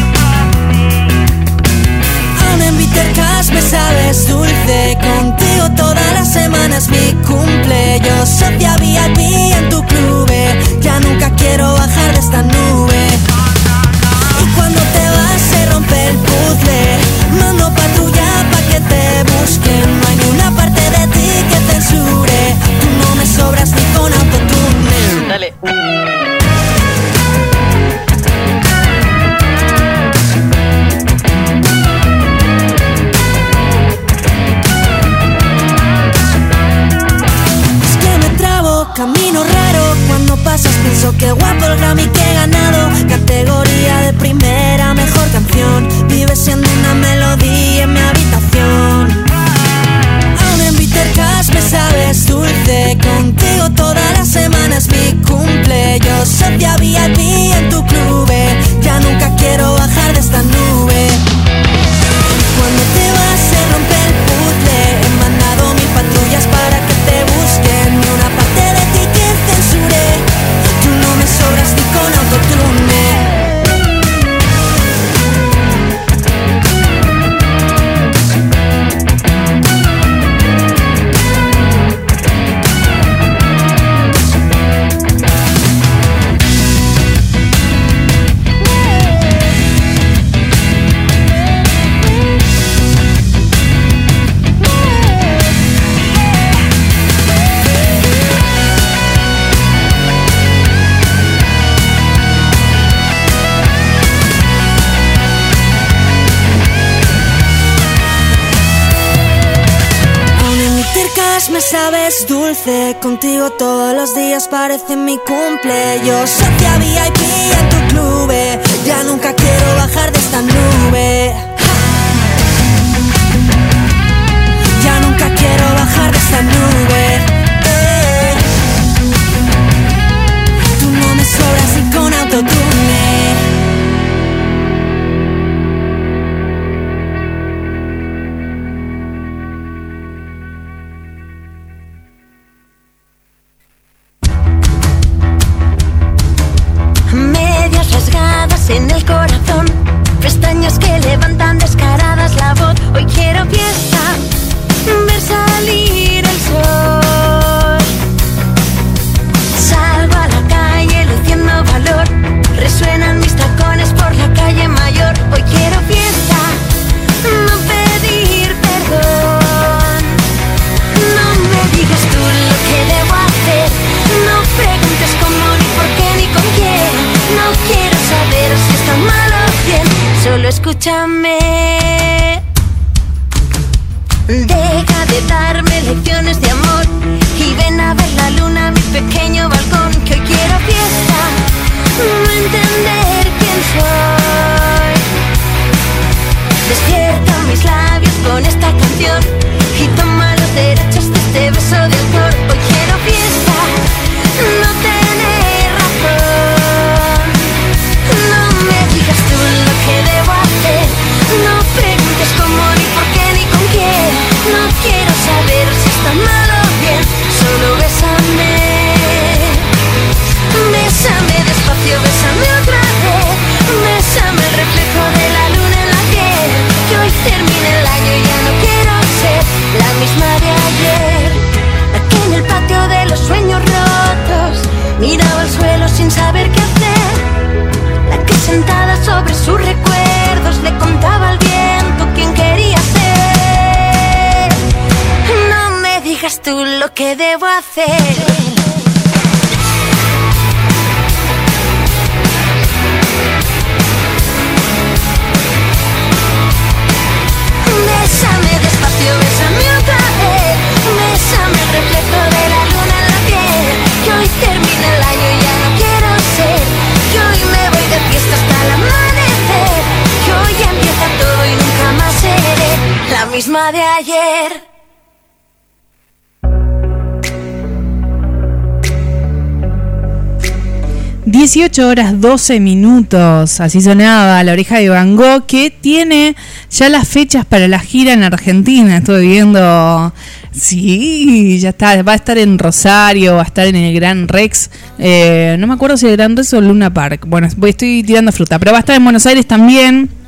Sabes dulce. Contigo todas las semanas mi cumple. Yo socia VIP en tu club. Ya nunca quiero bajar de esta nube. Y cuando te vas se rompe el puzzle. Mando patrulla pa' que te busquen No hay ni una parte de ti que censure. Tú no me sobras ni con autotune. Dale pienso que guapo el Grammy que he ganado. Categoría de primera, mejor canción. Vive siendo una melodía en mi habitación. Ahora en Bittercast me sabes dulce. Contigo todas las semanas mi cumple. Yo soy VIP en tu club Ya nunca quiero bajar de esta nube. Cuando te vas me sabes dulce. Contigo todos los días parece mi cumple. Yo socia VIP en tu club. Ya nunca quiero bajar de esta nube. Ya nunca quiero bajar de esta nube. Eh. Tú no me sobras ni con autotune. 18 horas 12 minutos, así sonaba la oreja de Van Gogh, que tiene ya las fechas para la gira en Argentina. Estuve viendo, sí, ya está, va a estar en Rosario, va a estar en el Gran Rex, eh, no me acuerdo si el Gran Rex o Luna Park. Bueno, estoy tirando fruta, pero va a estar en Buenos Aires también.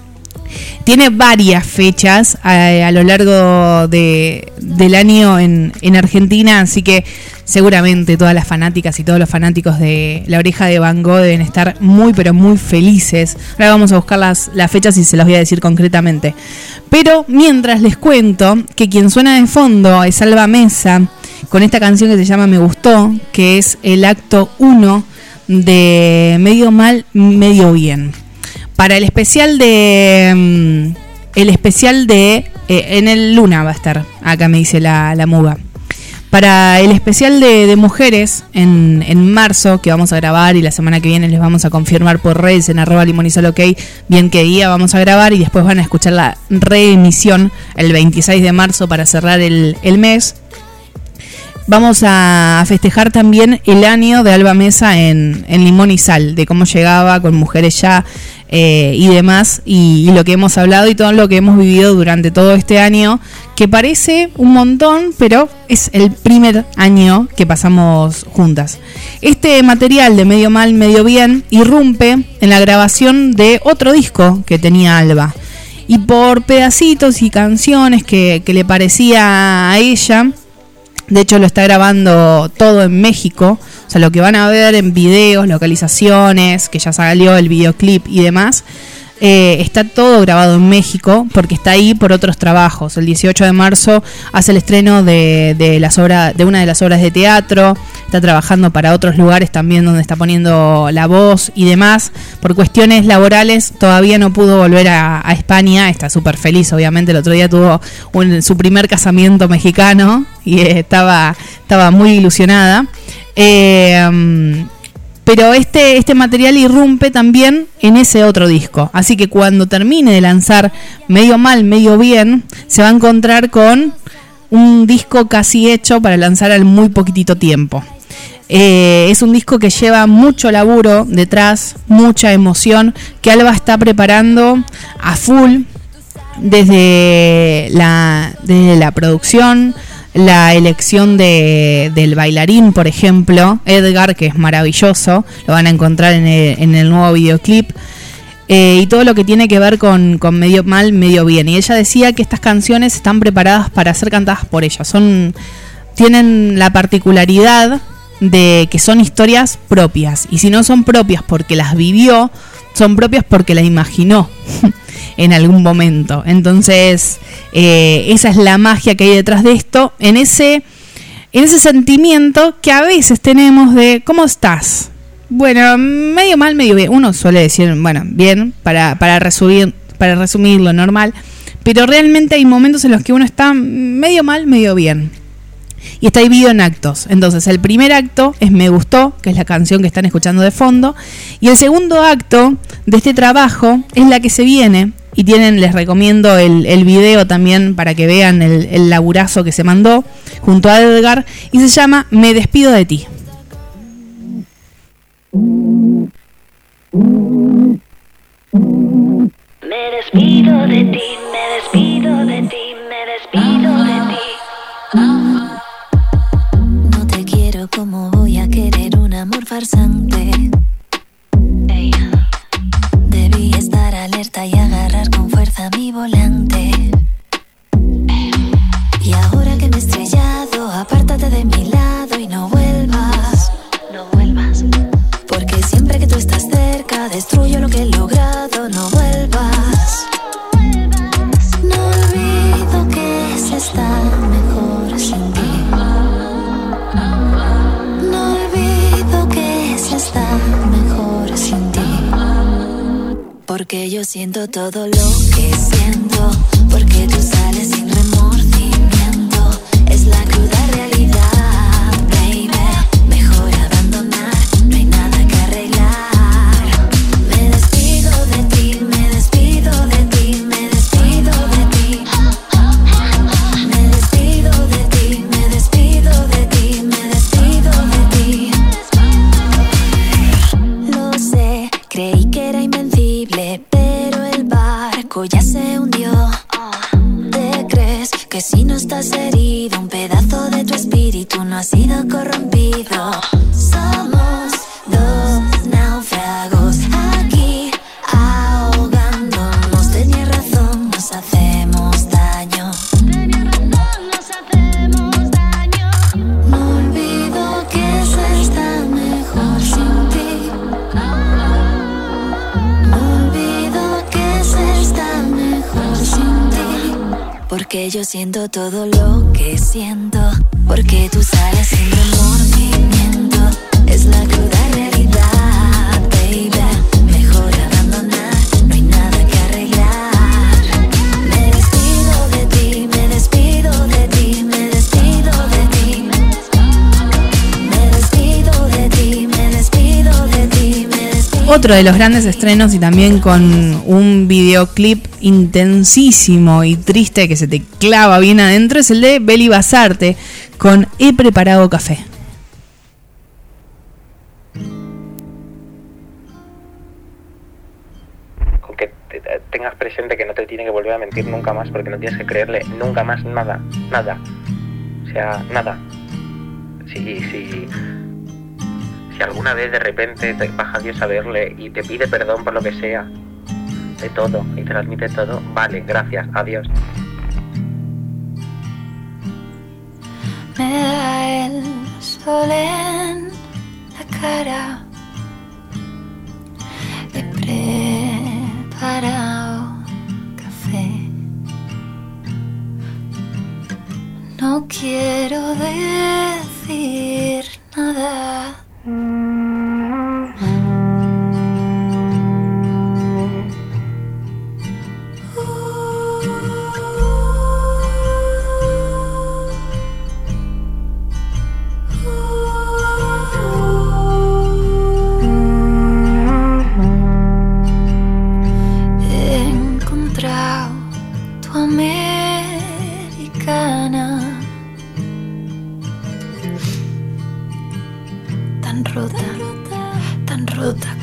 Tiene varias fechas eh, a, lo largo de- del año en, en Argentina, así que seguramente todas las fanáticas y todos los fanáticos de La Oreja de Van Gogh deben estar muy, pero muy felices. Ahora vamos a buscar las, las fechas y se las voy a decir concretamente. Pero mientras les cuento que quien suena de fondo es Alba Mesa con esta canción que se llama Me Gustó, que es el acto 1 de Medio Mal, Medio Bien para el especial de mm, el especial de eh, en el Luna va a estar acá me dice la, la muga. Para el especial de, mujeres en, en marzo que vamos a grabar y la semana que viene les vamos a confirmar por redes en arroba limonizal ok bien qué día vamos a grabar y después van a escuchar la reemisión el 26 de marzo para cerrar el, el mes vamos a festejar también el año de Alba Mesa en, Limón y Sal, de cómo llegaba con mujeres ya eh, y demás, y, lo que hemos hablado y todo lo que hemos vivido durante todo este año, que parece un montón, pero es el primer año que pasamos juntas. Este material de medio mal, medio bien irrumpe en la grabación de otro disco que tenía Alba. Y por pedacitos y canciones que le parecía a ella, de hecho, lo está grabando todo en México. O sea, lo que van a ver en videos, localizaciones, que ya salió el videoclip y demás, eh, está todo grabado en México porque está ahí por otros trabajos. El 18 de marzo hace el estreno de, las obras, de una de las obras de teatro, está trabajando para otros lugares también donde está poniendo la voz y demás. Por cuestiones laborales todavía no pudo volver a, España, está súper feliz obviamente, el otro día tuvo su primer casamiento mexicano y eh, estaba, estaba muy ilusionada. Eh, um, pero este, este material irrumpe también en ese otro disco. Así que cuando termine de lanzar medio mal, medio bien, se va a encontrar con un disco casi hecho para lanzar al muy poquitito tiempo. Eh, es un disco que lleva mucho laburo detrás, mucha emoción, que Alba está preparando a full desde la, desde la producción, la elección de, del bailarín, por ejemplo, Edgar, que es maravilloso, lo van a encontrar en el, en el nuevo videoclip. Eh, y todo lo que tiene que ver con, con, medio mal, medio bien. Y ella decía que estas canciones están preparadas para ser cantadas por ella. Son, tienen la particularidad de que son historias propias. Y si no son propias porque las vivió, son propias porque las imaginó en algún momento. Entonces, eh, esa es la magia que hay detrás de esto, en ese, en ese sentimiento que a veces tenemos de ¿cómo estás? Bueno, medio mal, medio bien. Uno suele decir, bueno, bien, para, para, resumir, para lo normal. Pero realmente hay momentos en los que uno está medio mal, medio bien. Y está dividido en actos. Entonces, el primer acto es Me Gustó, que es la canción que están escuchando de fondo. Y el segundo acto de este trabajo es la que se viene. Y tienen, les recomiendo el, el video también para que vean el, el laburazo que se mandó junto a Edgar. Y se llama Me Despido de ti. Me despido de ti, me despido de ti, me despido de ti. No te quiero como voy a querer un amor farsante. Ey. Estar alerta y agarrar con fuerza mi volante. Y ahora que me he estrellado, apártate de mi lado y no vuelvas. No vuelvas. Porque siempre que tú estás cerca, destruyo lo que he logrado. No vuelvas. No olvido que se está mejor sin ti. No olvido que se está mejor. Porque yo siento todo lo que siento. Porque tú sales barco ya se hundió. ¿Te crees que si no estás herido, un pedazo de tu espíritu no ha sido corrompido? Yo siento todo lo que siento. Porque tú sales sin remordimiento. Es la cruda Otro de los grandes estrenos y también con un videoclip intensísimo y triste que se te clava bien adentro es el de Beli Basarte con He preparado café. con que te- te- tengas presente que no te tiene que volver a mentir nunca más porque no tienes que creerle nunca más nada, nada. O sea, nada. Si, si, si alguna vez de repente te baja Dios a verle y te pide perdón por lo que sea, de todo, y te todo, vale, gracias, adiós. Me da el sol en la cara. He preparado café. No quiero decir nada. He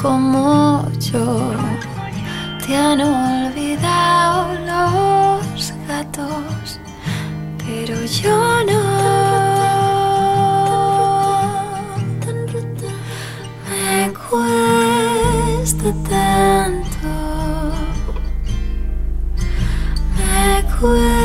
como yo. Te han olvidado los gatos, pero yo no. Me cuesta tanto. Me cuesta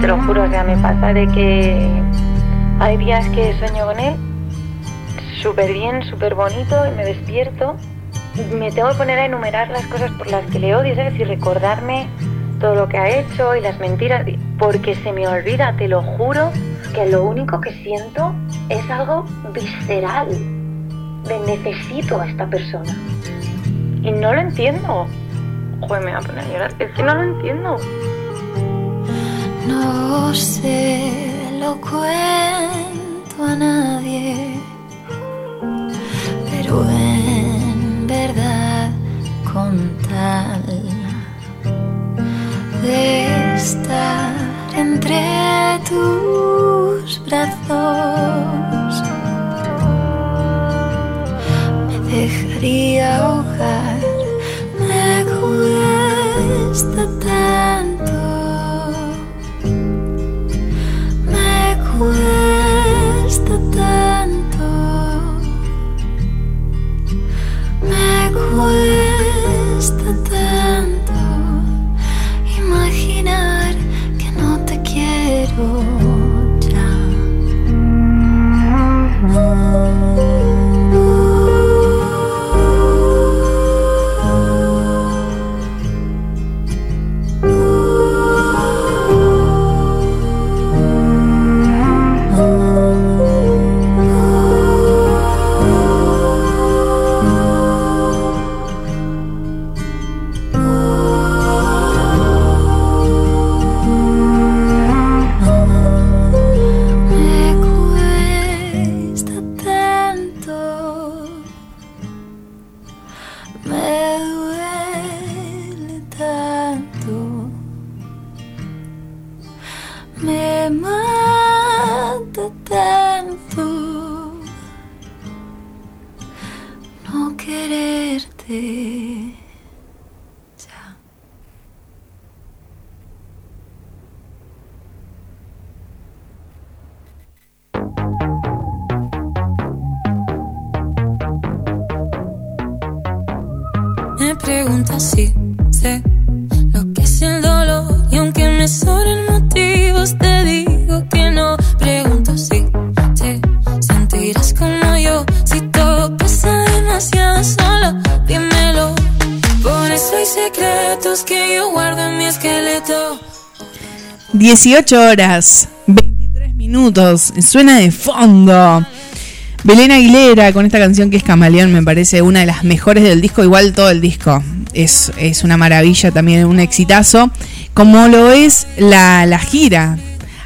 te lo juro, o sea, me pasa de que hay días que sueño con él súper bien, súper bonito y me despierto. Me tengo que poner a enumerar las cosas por las que le odio, ¿sabes? Y recordarme todo lo que ha hecho y las mentiras, porque se me olvida, te lo juro, que lo único que siento es algo visceral, de necesito a esta persona. Y no lo entiendo. Joder, me voy a poner a llorar, es que no lo entiendo. No se lo cuento a nadie, pero en verdad con tal de estar entre tus brazos, me dejaría ahogar, me cuesta tanto. 18 horas, 23 minutos, suena de fondo. Belén Aguilera con esta canción que es Camaleón me parece una de las mejores del disco, igual todo el disco es, es una maravilla también, un exitazo, como lo es la, la gira.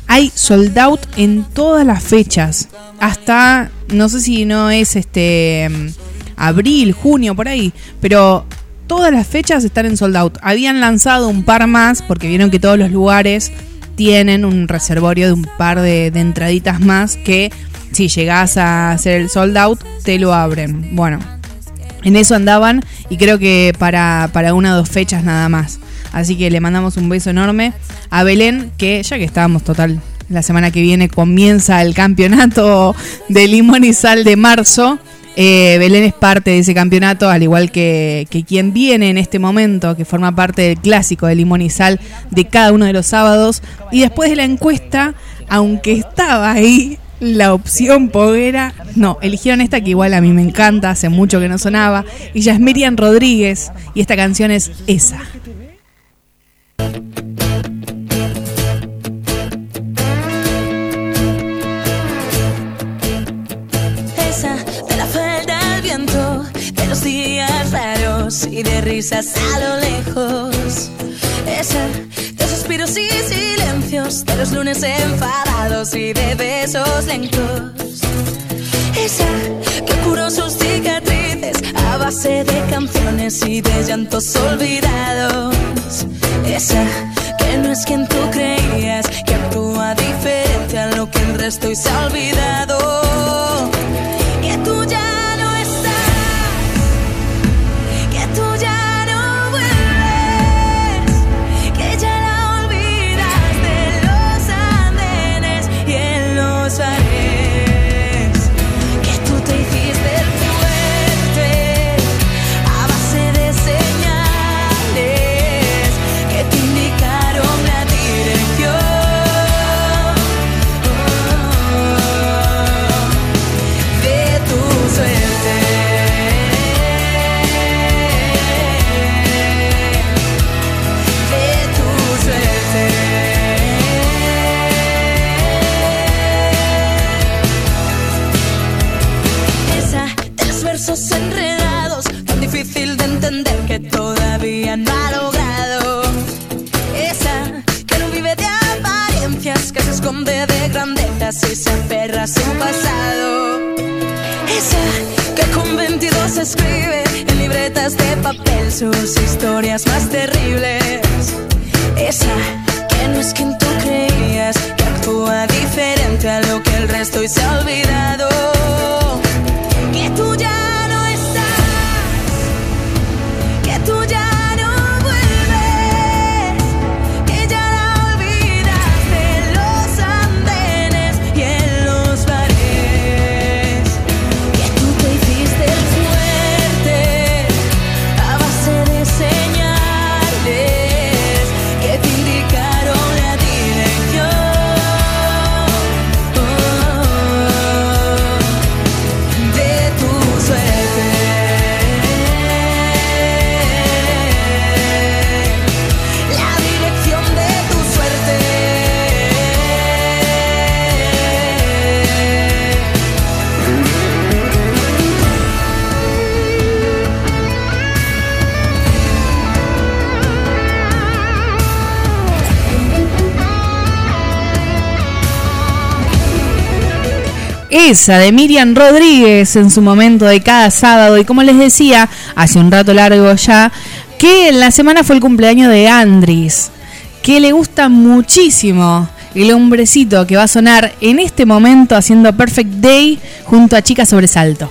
Hay sold out en todas las fechas, hasta, no sé si no es este abril, junio, por ahí, pero todas las fechas están en sold out. Habían lanzado un par más porque vieron que todos los lugares tienen un reservorio de un par de, de entraditas más que si llegás a hacer el sold out te lo abren. Bueno, en eso andaban y creo que para, para una o dos fechas nada más. Así que le mandamos un beso enorme a Belén, que ya que estábamos total, la semana que viene comienza el campeonato de limón y sal de marzo. Eh, Belén es parte de ese campeonato, al igual que, que quien viene en este momento, que forma parte del clásico de limón y sal de cada uno de los sábados. Y después de la encuesta aunque estaba ahí la opción poguera, no, eligieron esta que igual a mí me encanta, hace mucho que no sonaba. Ella es Miriam Rodríguez y esta canción es esa. Esa los días raros y de risas a lo lejos. Esa de suspiros y silencios, de los lunes enfadados y de besos lentos. Esa que curó sus cicatrices a base de canciones y de llantos olvidados. Esa que no es quien tú creías, que actúa diferente a lo que el resto y se ha olvidado. Entender que todavía no ha logrado. Esa que no vive de apariencias, que se esconde de grandezas y se aferra a su pasado. Esa que con 22 escribe en libretas de papel sus historias más terribles. Esa que no es quien tú creías, que actúa diferente a lo que el resto y se ha olvidado. De Miriam Rodríguez en su momento de cada sábado. Y como les decía, hace un rato largo ya, que en la semana fue el cumpleaños de Andris, que le gusta muchísimo el hombrecito que va a sonar en este momento haciendo Perfect Day junto a Chica Sobresalto.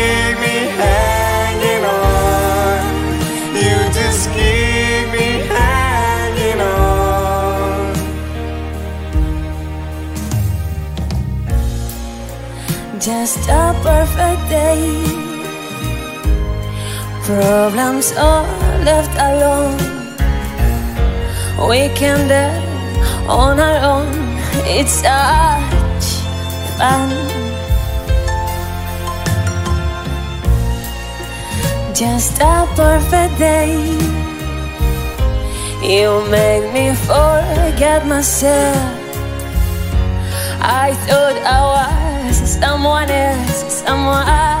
Problems all left alone. We can Weekend on our own. It's such fun. Just a perfect day. You make me forget myself. I thought I was someone else, someone good.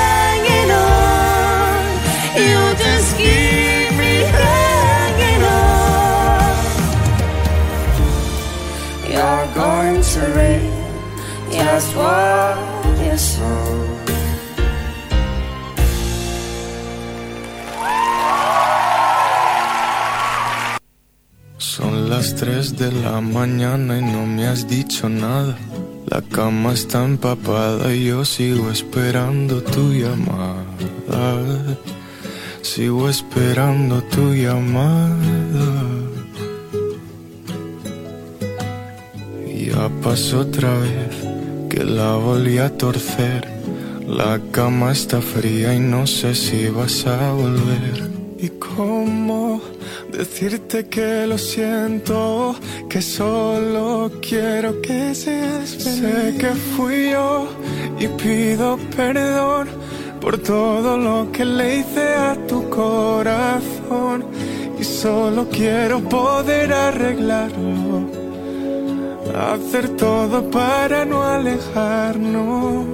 Son las 3 de la mañana y no me has dicho nada. La cama está empapada y yo sigo esperando tu llamada. Sigo esperando tu llamada. Ya pasó otra vez que la volví a torcer. La cama está fría y no sé si vas a volver. ¿Y cómo decirte que lo siento? Que solo quiero que seas feliz. Sé que fui yo y pido perdón por todo lo que le hice a tu corazón. Y solo quiero poder arreglarlo. Hacer todo para no alejarnos.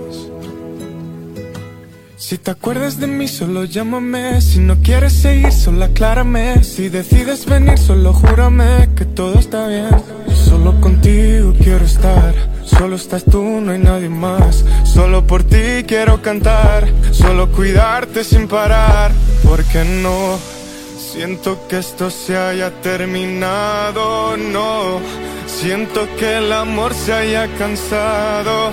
Si te acuerdas de mí, solo llámame. Si no quieres seguir, solo aclárame. Si decides venir, solo júrame que todo está bien. Solo contigo quiero estar. Solo estás tú, no hay nadie más. Solo por ti quiero cantar. Solo cuidarte sin parar. Porque no siento que esto se haya terminado. No siento que el amor se haya cansado.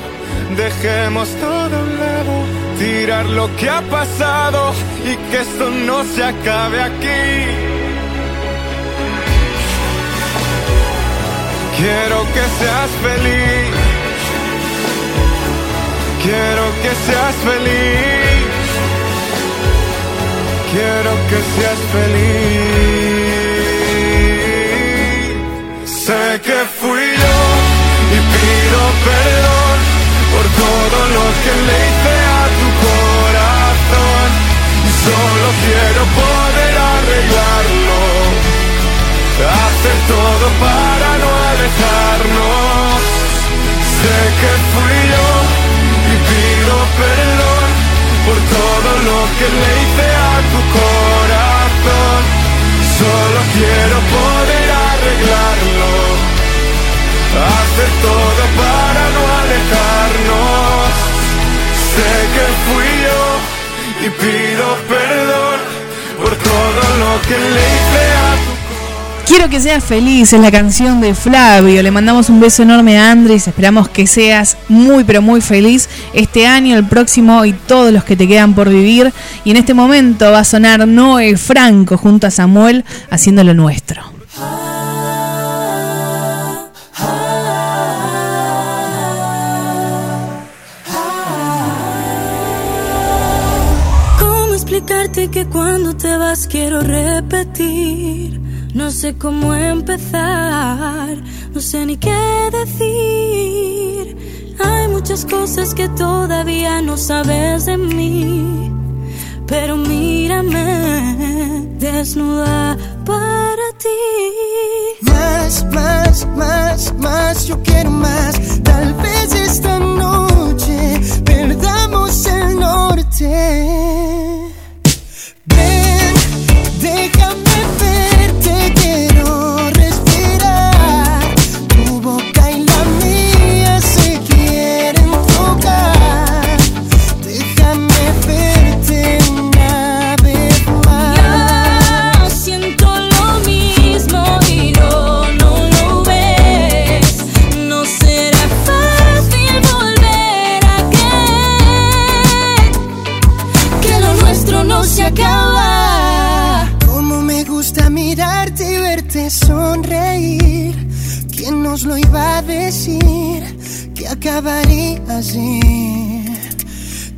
Dejemos todo a un lado, tirar lo que ha pasado y que esto no se acabe aquí. Quiero que seas feliz. Quiero que seas feliz. Quiero que seas feliz. Sé que fui yo y pido perdón por todo lo que le hice a tu corazón. Y solo quiero poder arreglarlo. Hacer todo para no alejarnos. Sé que fui yo y pido perdón por todo lo que le hice a tu corazón. Solo quiero poder arreglarlo. Hacer todo para no alejarnos. Sé que fui yo y pido perdón por todo lo que le hice a Quiero que seas feliz, es la canción de Flavio. Le mandamos un beso enorme a Andrés. Esperamos que seas muy, pero muy feliz este año, el próximo y todos los que te quedan por vivir. Y en este momento va a sonar Noé Franco junto a Samuel haciendo lo nuestro. ¿Cómo explicarte que cuando te vas quiero repetir? No sé cómo empezar, no sé ni qué decir. Hay muchas cosas que todavía no sabes de mí. Pero mírame, desnuda para ti. Más, más, más, más, yo quiero más. Tal vez esta noche perdamos el norte.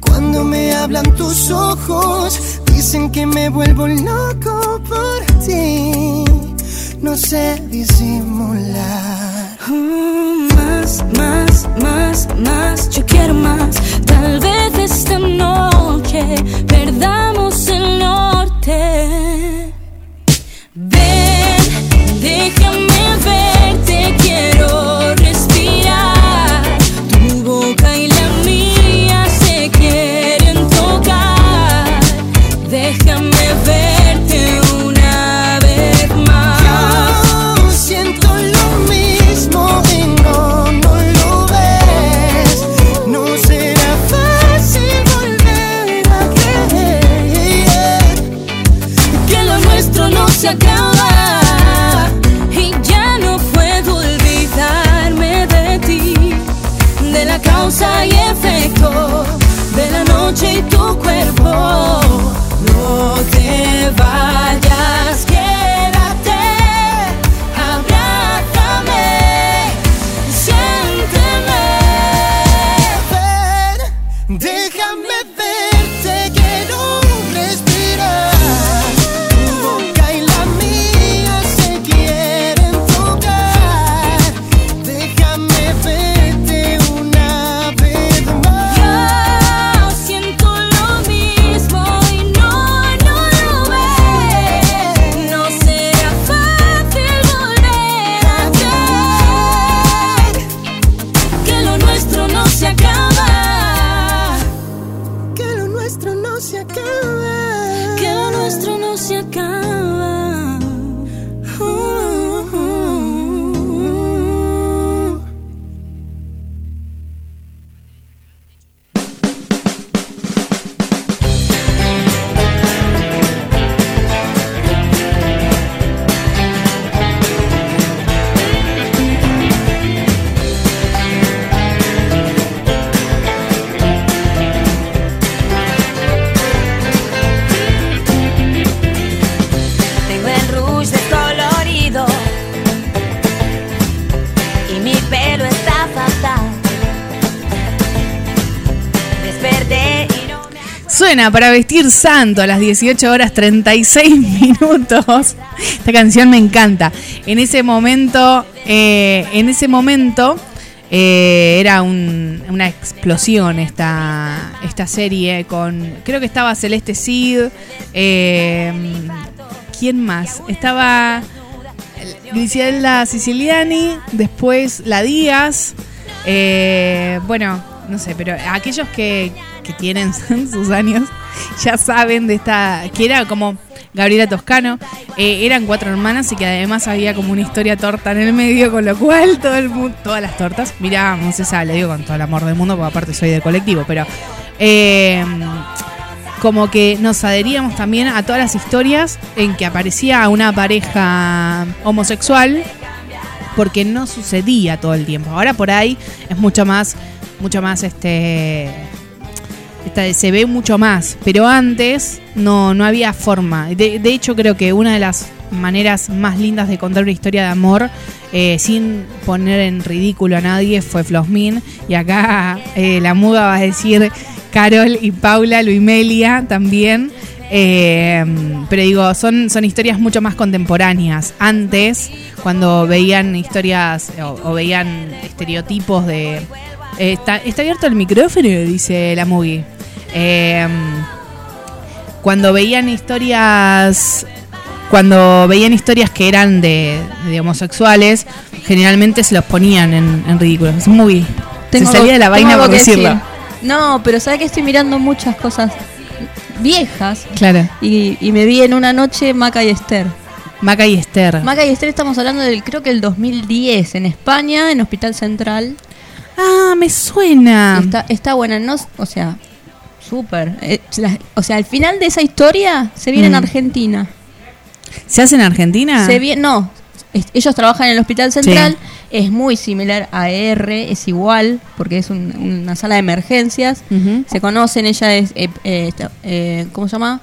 Cuando me hablan tus ojos, dicen que me vuelvo loco por ti. No sé disimular. Mm, más, más, más, más, yo quiero más. Tal vez esta noche perdamos el norte. Para vestir santo a las 18 horas 36 minutos. Esta canción me encanta. En ese momento, eh, en ese momento eh, era un- una explosión esta, esta serie con, creo que estaba Celeste Cid. eh, ¿Quién más? Estaba Griselda Siciliani, después La Díaz. eh, bueno, no sé, pero aquellos que, que tienen sus años ya saben de esta. que era como Gabriela Toscano. eh, eran cuatro hermanas y que además había como una historia torta en el medio, con lo cual todo el mundo, todas las tortas. Mirábamos esa, le digo con todo el amor del mundo, porque aparte soy del colectivo, pero. eh, como que nos adheríamos también a todas las historias en que aparecía una pareja homosexual porque no sucedía todo el tiempo. Ahora por ahí es mucho más, mucho más este. Se ve mucho más, pero antes no, no había forma. De, hecho, creo que una de las maneras más lindas de contar una historia de amor eh, sin poner en ridículo a nadie fue Flosmin. Y acá eh, la muda va a decir Carol y Paula, Luimelia también. Eh, pero digo, son, son historias mucho más contemporáneas. Antes, cuando veían historias o, veían estereotipos de... está, está abierto el micrófono, dice la movie. Eh, cuando veían historias cuando veían historias que eran de, de homosexuales, generalmente se los ponían en, en ridículo. Es. Tengo- se salía de la vaina por decirlo. decir. No, pero sabes que estoy mirando muchas cosas viejas. Claro. Y, y me vi en una noche Maca y Esther. Maca y Esther. Maca y Esther estamos hablando del, creo que el 2010, en España, en Hospital Central. Ah, me suena. Está, está buena, no, o sea, súper. Eh, o sea, al final de esa historia se viene en Mm. Argentina. ¿Se hace en Argentina? Se viene, no, es- ellos trabajan en el Hospital Central, es muy similar a R, es igual, porque es un- una sala de emergencias. Se conocen, ella es, eh, eh, eh, ¿cómo se llama?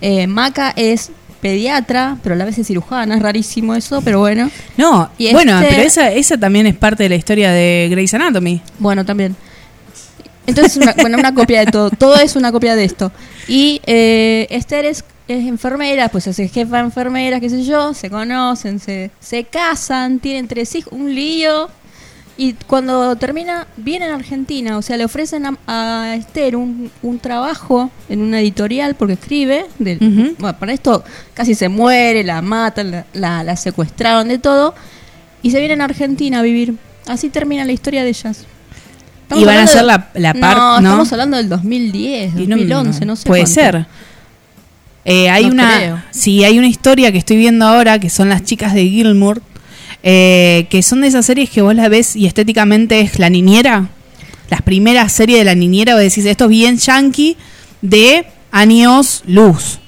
Eh, Maca es pediatra, pero a la vez es cirujana, es rarísimo eso, pero bueno. No, Y bueno, este- pero esa, esa también es parte de la historia de Grey's Anatomy. Bueno, también. Entonces, una, bueno, una copia de todo. Todo es una copia de esto. Y eh, Esther es, es enfermera, pues es jefa de enfermera, qué sé yo, se conocen, se, se casan, tienen tres hijos, un lío. Y cuando termina, viene a Argentina, o sea, le ofrecen a, a Esther un, un trabajo en una editorial porque escribe. de- bueno, para esto casi se muere, la matan, la, la, la secuestraron, de todo. Y se vienen a Argentina a vivir. Así termina la historia de ellas. Y van a hacer de- la- la par- No, ¿no? estamos hablando del 2010, Y no- 2011, no, sé. Puede cuánto. ser. Eh, hay No una, creo. sí, hay una historia que estoy viendo ahora que son las chicas de Gilmour, eh, que son de esas series que vos la ves y estéticamente es la niñera. Las primeras series de la niñera, vos decís, esto es bien yankee de años luz.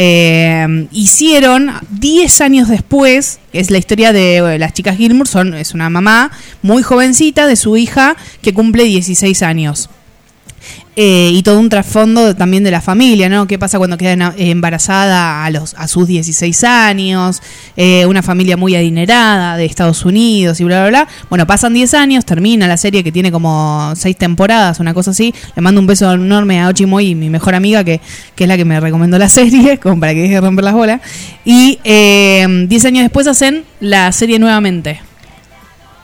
Eh, hicieron 10 años después, es la historia de eh, las chicas Gilmour, son, es una mamá muy jovencita de su hija que cumple 16 años. Eh, y todo un trasfondo también de la familia, ¿no? ¿Qué pasa cuando queda eh, embarazada a, los, a sus 16 años? Eh, una familia muy adinerada de Estados Unidos y bla, bla, bla. Bueno, pasan 10 años, termina la serie que tiene como 6 temporadas, una cosa así. Le mando un beso enorme a Ochimoy, mi mejor amiga, que, que es la que me recomendó la serie, como para que deje de romper las bolas. Y eh, 10 años después hacen la serie nuevamente.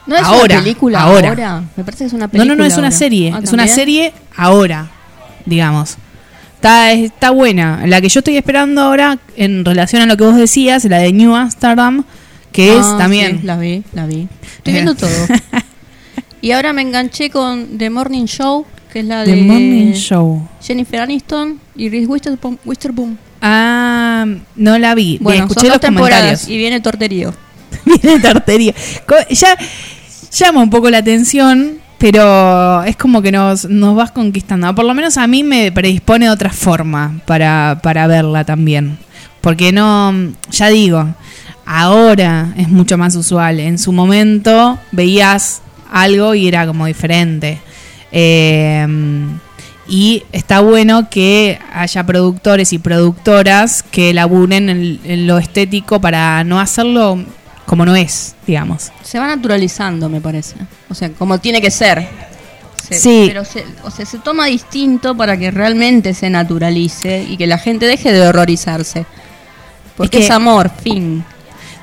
¿No es Ahora, una película ahora. ahora? Me parece que es una No, película no, no, es una ahora. serie. Ah, es una ¿también? serie ahora, digamos. Está, está buena. La que yo estoy esperando ahora, en relación a lo que vos decías, la de New Amsterdam, que es Ah, también. sí, la vi, la vi. Estoy Eh. viendo todo. y ahora me enganché con The Morning Show, que es la The de Morning Show. Jennifer Aniston y Reese Witherspoon. Ah, no la vi. Bueno, escuché son los dos temporadas comentarios. y viene Torterío. Viene tartería. Co- Ya llama un poco la atención, pero es como que nos, nos vas conquistando. Por lo menos a mí me predispone de otra forma para, para verla también. Porque no, ya digo, ahora es mucho más usual. En su momento veías algo y era como diferente. Eh, y está bueno que haya productores y productoras que laburen en, en lo estético para no hacerlo como no es, digamos. Se va naturalizando, me parece. O sea, como tiene que ser. Se- Sí. Pero se, o sea, se toma distinto para que realmente se naturalice y que la gente deje de horrorizarse. Porque es, que- amor, fin.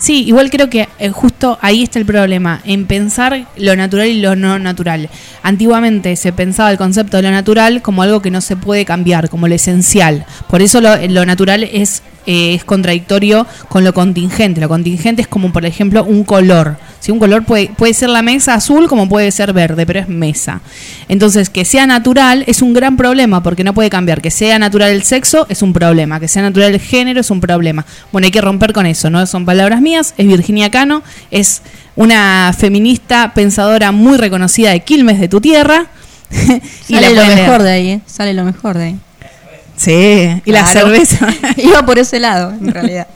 Sí, igual creo que eh, justo ahí está el problema, en pensar lo natural y lo no natural. Antiguamente se pensaba el concepto de lo natural como algo que no se puede cambiar, como lo esencial. Por eso lo, lo natural es, eh, es contradictorio con lo contingente. Lo contingente es como, por ejemplo, un color. Si un color puede, puede ser la mesa azul como puede ser verde, pero es mesa. Entonces, que sea natural es un gran problema porque no puede cambiar. Que sea natural el sexo es un problema. Que sea natural el género es un problema. Bueno, hay que romper con eso, ¿no? Son palabras mías. Es Virginia Cano. Es una feminista pensadora muy reconocida de Quilmes de tu tierra. y Sale lo leer. mejor de ahí, ¿eh? Sale lo mejor de ahí. Sí, y la cerveza. Iba por ese lado, en realidad.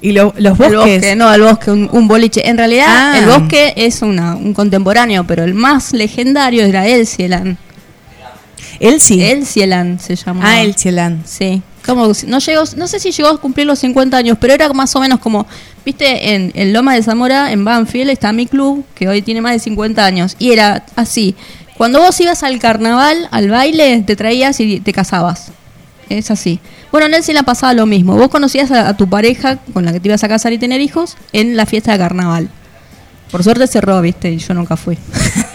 Y lo- los El bosques. bosque, no, el bosque, un, un boliche. En realidad, Ah. el bosque es una, un contemporáneo, pero el más legendario era Elsielan. Elsie. Elsielan se llamaba. Ah, Elsielan. Sí. Como, no, llegó, no sé si llegó a cumplir los 50 años, pero era más o menos como, viste, en, en Loma de Zamora, en Banfield, está mi club, que hoy tiene más de 50 años. Y era así. Cuando vos ibas al carnaval, al baile, te traías y te casabas. Es así. Bueno, en Elsielan pasaba lo mismo. Vos conocías a, a tu pareja con la que te ibas a casar y tener hijos en la fiesta de carnaval. Por suerte cerró, viste, y yo nunca fui.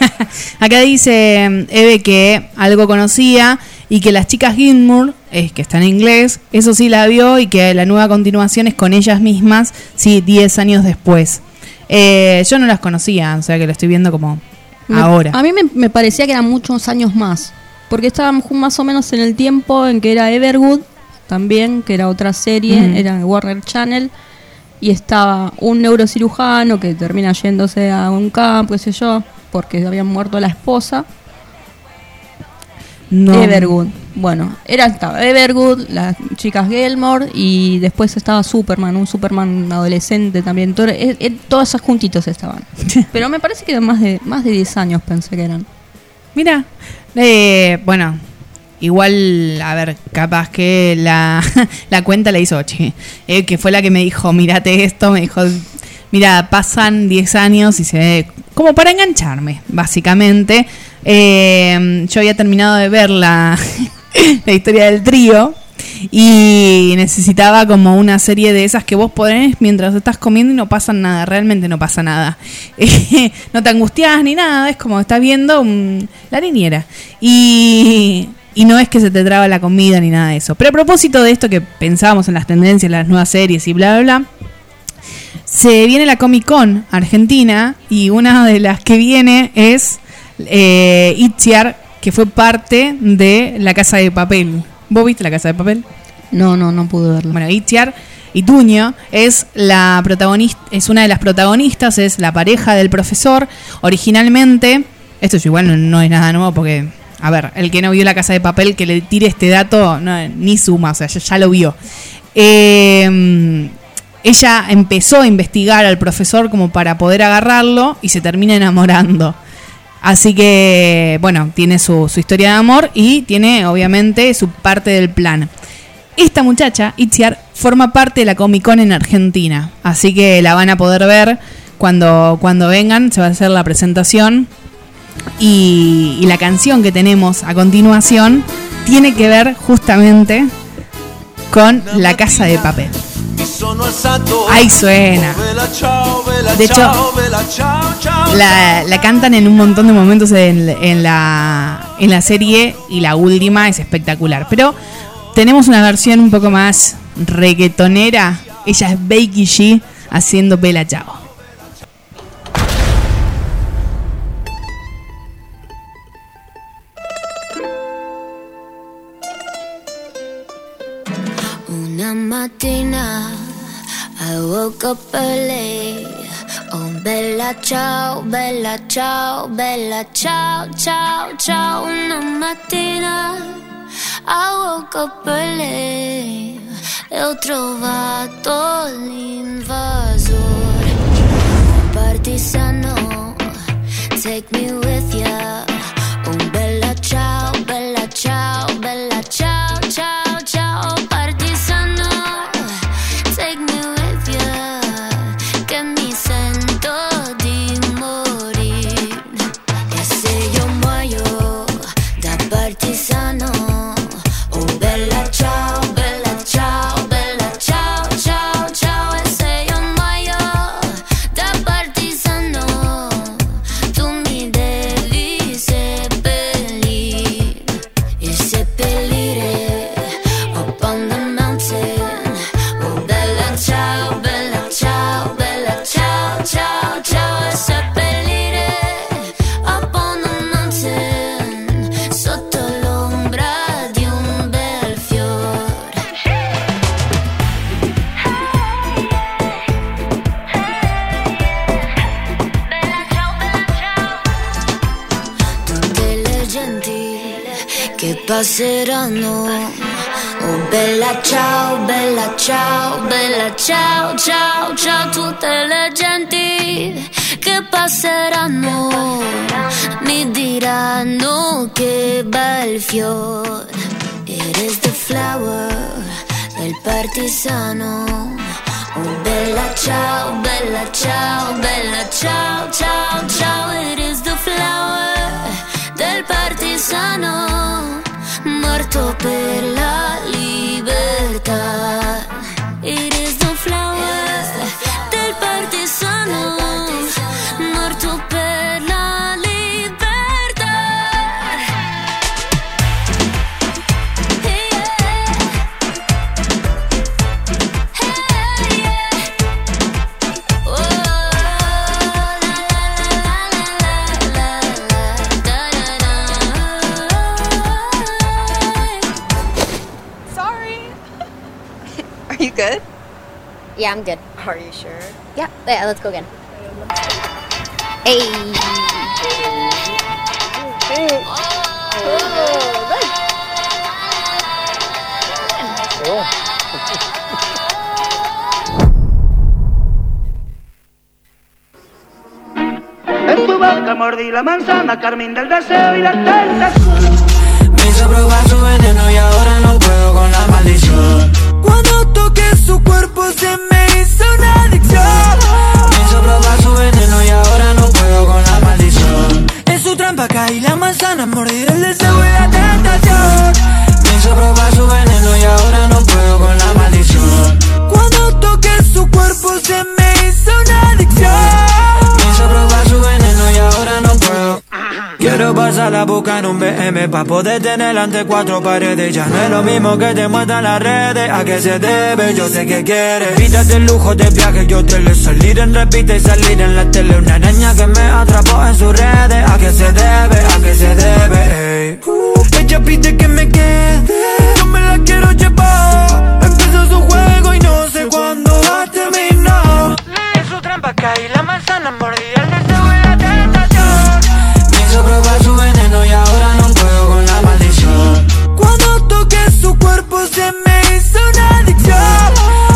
Acá dice mm, Eve que algo conocía y que las chicas Gilmour, es que está en inglés, eso sí la vio y que la nueva continuación es con ellas mismas, sí, 10 años después. Eh, yo no las conocía, o sea que lo estoy viendo como Me- ahora. A mí me, me parecía que eran muchos años más. Porque estábamos ju- más o menos en el tiempo en que era Everwood, también, que era otra serie, Ujú. era en Warner Channel. Y estaba un neurocirujano que termina yéndose a un campo, qué sé yo, porque habían muerto la esposa. No. Everwood. Bueno, era estaba Everwood, las chicas Gilmore y después estaba Superman, un Superman adolescente también. Todo- eh, eh, todos esos juntitos estaban. Pero me parece que más de más de 10 años pensé que eran. Mira, eh, bueno, igual, a ver, capaz que la, la cuenta la hizo Ochi, eh, que fue la que me dijo, mírate esto, me dijo, mira, pasan 10 años y se ve como para engancharme, básicamente. Eh, yo había terminado de ver la, la historia del trío y necesitaba como una serie de esas que vos ponés mientras estás comiendo y no pasa nada, realmente no pasa nada. no te angustias ni nada, es como estás viendo un- la niñera. Y, y no es que se te traba la comida ni nada de eso. Pero a propósito de esto que pensábamos en las tendencias, las nuevas series y bla, bla, bla, se viene la Comic Con Argentina y una de las que viene es eh, Itziar, que fue parte de La Casa de Papel. ¿Vos viste La Casa de Papel? No, no, no pude verlo. Bueno, Itziar Ituño es la protagonista, es una de las protagonistas, es la pareja del profesor. Originalmente, esto es igual no, no es nada nuevo porque, a ver, el que no vio la casa de papel que le tire este dato, ni suma, o sea, ya, ya lo vio. Eh, ella empezó a investigar al profesor como para poder agarrarlo y se termina enamorando. Así que, bueno, tiene su, su historia de amor y tiene obviamente su parte del plan. Esta muchacha, Itziar, forma parte de la Comic Con en Argentina. Así que la van a poder ver cuando, cuando vengan. Se va a hacer la presentación. Y, y la canción que tenemos a continuación tiene que ver justamente con La Casa de Papel. Ahí suena. De hecho, La, la cantan en un montón de momentos en, en la, en la serie y la última es espectacular. Pero tenemos una versión un poco más reggaetonera. Ella es Becky G haciendo Bella Chao. Una mattina I woke up early. Oh, bella ciao, bella ciao, bella ciao, ciao, ciao. Una mattina I woke up early. E ho trovato l'invasore. Partigiano, take me with ya. Passeranno. Oh bella ciao, bella ciao, bella ciao, ciao, ciao, tutte le genti che passeranno mi diranno che bel fiore. It is the flower del partigiano. Oh bella ciao, bella ciao, bella ciao, ciao, ciao. It is the flower del partigiano morto per la libertà. It is the flower del partigiano good? Yeah, I'm good. Are you sure? Yeah, yeah, let's go again. Hey. En tu boca mordí la manzana, carmín del deseo y la tentación. Me hizo probar su veneno y ahora no puedo con la maldición. Cuando toqué su cuerpo se me hizo una adicción. Me hizo probar su veneno y ahora no puedo con la maldición. En su trampa caí la manzana, mordir el deseo y la tentación. Me hizo probar su veneno y ahora no puedo con la maldición. Cuando toqué su cuerpo se me Quiero pasar la boca un BM pa' poder tener ante cuatro paredes Ya no es lo mismo que te muestran las redes ¿A qué se debe? Yo sé que quieres Quítate el lujo de viaje Yo te lo salir en repite y salir en la tele Una niña que me atrapó en sus redes ¿A qué se debe? ¿A qué se debe? Ey. Ella pide que me quede, yo me la quiero llevar. Empezó su juego y no sé cuándo va a terminar. Es su trampa, caí la manzana, mordí Pienso probar su veneno y ahora no puedo con la maldición. Cuando toqué su cuerpo se me hizo una adicción.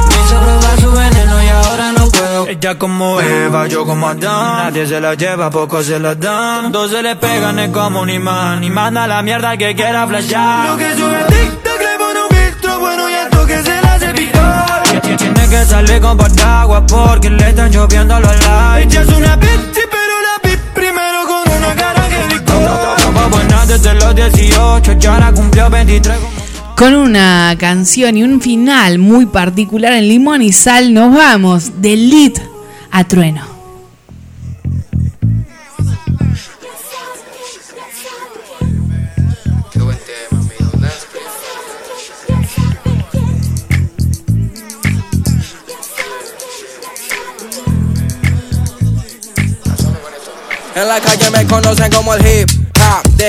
Pienso probar su veneno y ahora no puedo. Ella como Eva, yo como Adán. Nadie se la lleva, pocos se la dan. Dos se le pegan, es como un imán. Y manda la mierda al que quiera flashear. Lo que sube a TikTok le pone un filtro bueno y al toque se la hace picar. Tiene que salir con paraguas porque le están lloviendo los likes. Ella es una bitch, desde los 18, ya ahora cumplió 23. Con una canción y un final muy particular en Limón y Sal, nos vamos de Lit a Trueno. En la calle me conocen como el hip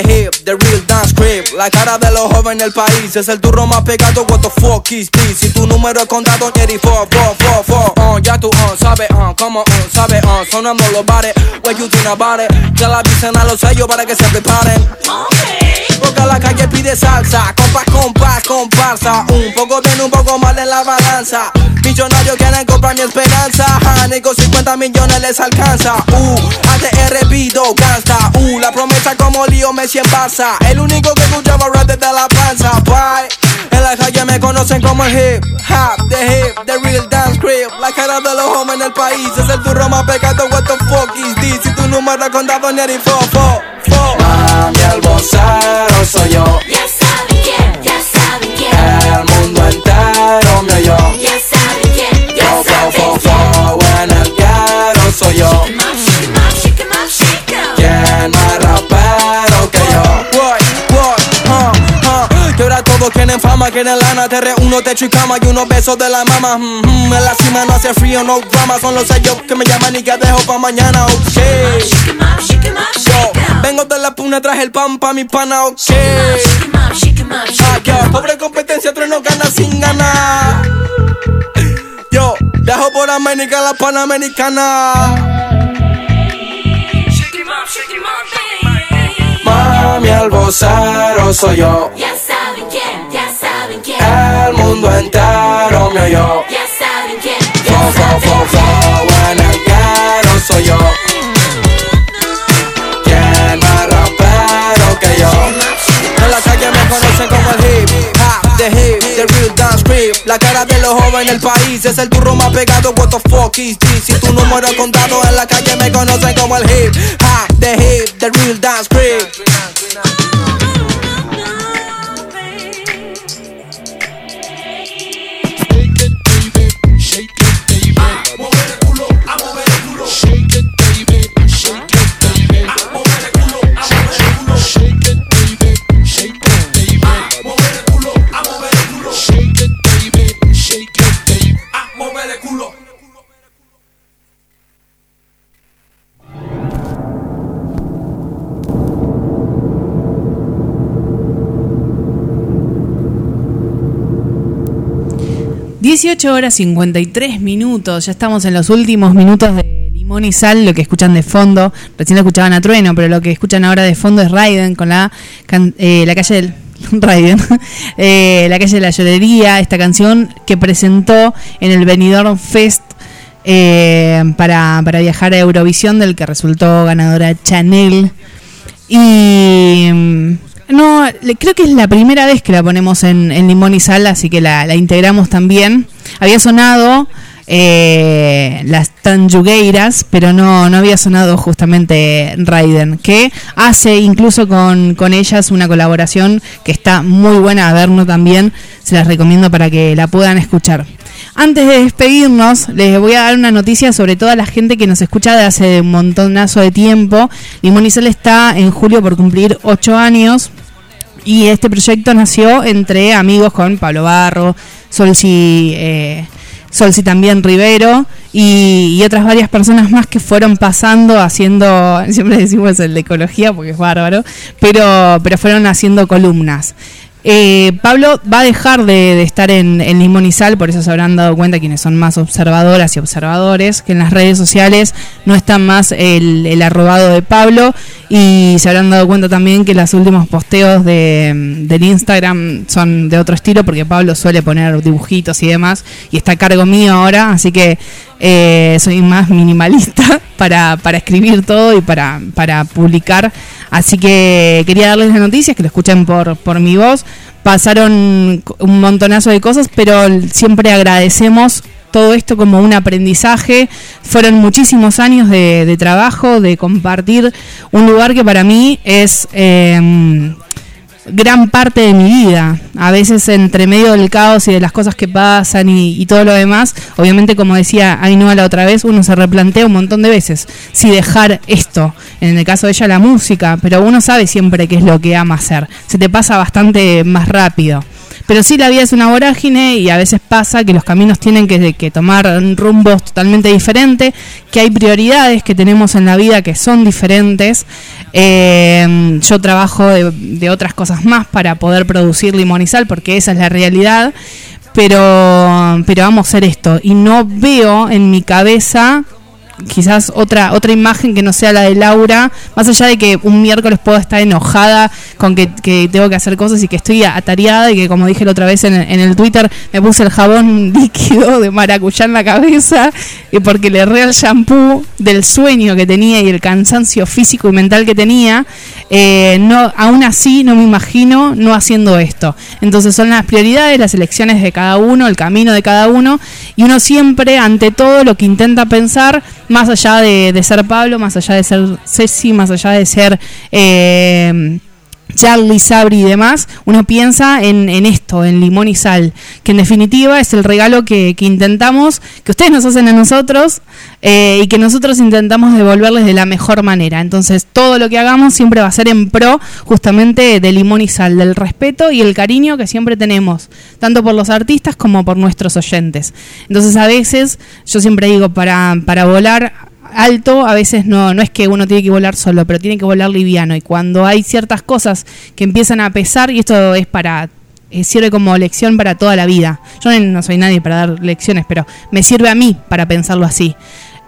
the real dance creep. La cara de los jóvenes del país es el turro más pegado. What the fuck is this? Si tu número es contado, Jerry, four. Uh, ya tú, uh, sabes, uh, como, uh, sabes, uh, sonando los bares. What you think about it? Ya la avisen a los sellos para que se preparen. Porque la calle pide salsa, compás, compás, comparsa. Un poco bien, un poco mal en la balanza. Millonarios quieren comprar mi esperanza. Honey, con 50 millones les alcanza. Uh, ATR Vido, gangsta. Uh, la promesa como lío Messi en Barça. El único que escuchaba rap desde la panza. Bye. En la calle me conocen como el hip hop, the hip, the real dance creep. La cara de los jóvenes del país es el turro más pecado. What the fuck is this? Tu número es contado, ni el fo, fo, fo. Mami, el vocero soy yo. Todos quieren fama, quieren lana, te reúno, techo y cama y unos besos de la mama. Mm, mm, en la cima no hace frío, no drama, son los sellos que me llaman y que dejo pa' mañana, ok. Yo, vengo de la puna, traje el pan pa' mi pana, ok. Ah, yo, pobre competencia, tres no gana sin ganar. Yo, viajo por América, la panamericana. Mami, el vocero soy yo. Ya El mundo entero me oyó. Ya saben quién, Fo, fo, fo, fo, en el guero soy yo. ¿Quién más rapero que yo? En la calle me conocen como el hip hop, the hip, the real dance creep. La cara de los jóvenes del país es el turro más pegado. What the fuck is this? Si tu número es contado en la calle me conocen como el hip hop, the hip, the real dance creep. 18 horas 53 minutos, ya estamos en los últimos minutos de Limón y Sal, lo que escuchan de fondo, recién escuchaban a Trueno, pero lo que escuchan ahora de fondo es Raiden con la, eh, la calle del... Raiden, eh, la calle de la llorería, esta canción que presentó en el Benidorm Fest eh, para, para viajar a Eurovisión, del que resultó ganadora Chanel. Y mm, no, creo que es la primera vez que la ponemos en, Limón y Sal, así que la, la integramos también. Había sonado eh, las Tanjugueiras, pero no, no había sonado justamente Raiden, que hace incluso con, con ellas una colaboración que está muy buena a vernos también, se las recomiendo para que la puedan escuchar. Antes de despedirnos, les voy a dar una noticia sobre toda la gente que nos escucha de hace un montonazo de tiempo. Limón y Sal está en julio por cumplir ocho años. Y este proyecto nació entre amigos con Pablo Barro, Solsi, eh, Solsi también Rivero y, y otras varias personas más que fueron pasando haciendo, siempre decimos el de ecología porque es bárbaro, pero, pero fueron haciendo columnas. Eh, Pablo va a dejar de, de estar en, en Limón por eso se habrán dado cuenta quienes son más observadoras y observadores, que en las redes sociales no está más el, el arrobado de Pablo y se habrán dado cuenta también que los últimos posteos de, del Instagram son de otro estilo porque Pablo suele poner dibujitos y demás y está a cargo mío ahora, así que eh, soy más minimalista para, para escribir todo y para, para publicar. Así que quería darles las noticias, que lo escuchen por, por mi voz. Pasaron un montonazo de cosas, pero siempre agradecemos todo esto como un aprendizaje. Fueron muchísimos años de, trabajo, de compartir un lugar que para mí es... eh, gran parte de mi vida. A veces entre medio del caos y de las cosas que pasan y, todo lo demás, obviamente como decía Ainhoa la otra vez, uno se replantea un montón de veces si dejar esto, en el caso de ella la música, pero uno sabe siempre qué es lo que ama hacer. Se te pasa bastante más rápido. Pero sí, la vida es una vorágine y a veces pasa que los caminos tienen que, tomar rumbos totalmente diferentes, que hay prioridades que tenemos en la vida que son diferentes. Eh, yo trabajo de, de otras cosas más para poder producir sal, porque esa es la realidad. Pero, pero vamos a hacer esto. Y no veo en mi cabeza quizás otra otra imagen que no sea la de Laura, más allá de que un miércoles puedo estar enojada con que, tengo que hacer cosas y que estoy atareada y que como dije la otra vez en, en el Twitter me puse el jabón líquido de maracuyá en la cabeza y porque le erré el shampoo del sueño que tenía y el cansancio físico y mental que tenía, eh, no aún así no me imagino no haciendo esto. Entonces son las prioridades, las elecciones de cada uno, el camino de cada uno y uno siempre ante todo lo que intenta pensar más allá de, de ser Pablo, más allá de ser Ceci, más allá de ser eh, Charlie, Sabri y demás, uno piensa en, esto, en limón y sal, que en definitiva es el regalo que, intentamos, que ustedes nos hacen a nosotros eh, y que nosotros intentamos devolverles de la mejor manera. Entonces todo lo que hagamos siempre va a ser en pro justamente de limón y sal, del respeto y el cariño que siempre tenemos, tanto por los artistas como por nuestros oyentes. Entonces a veces, yo siempre digo, para volar alto, a veces no, no es que uno tiene que volar solo, pero tiene que volar liviano. Y cuando hay ciertas cosas que empiezan a pesar, y esto es para eh, sirve como lección para toda la vida. Yo no, soy nadie para dar lecciones, pero me sirve a mí para pensarlo así.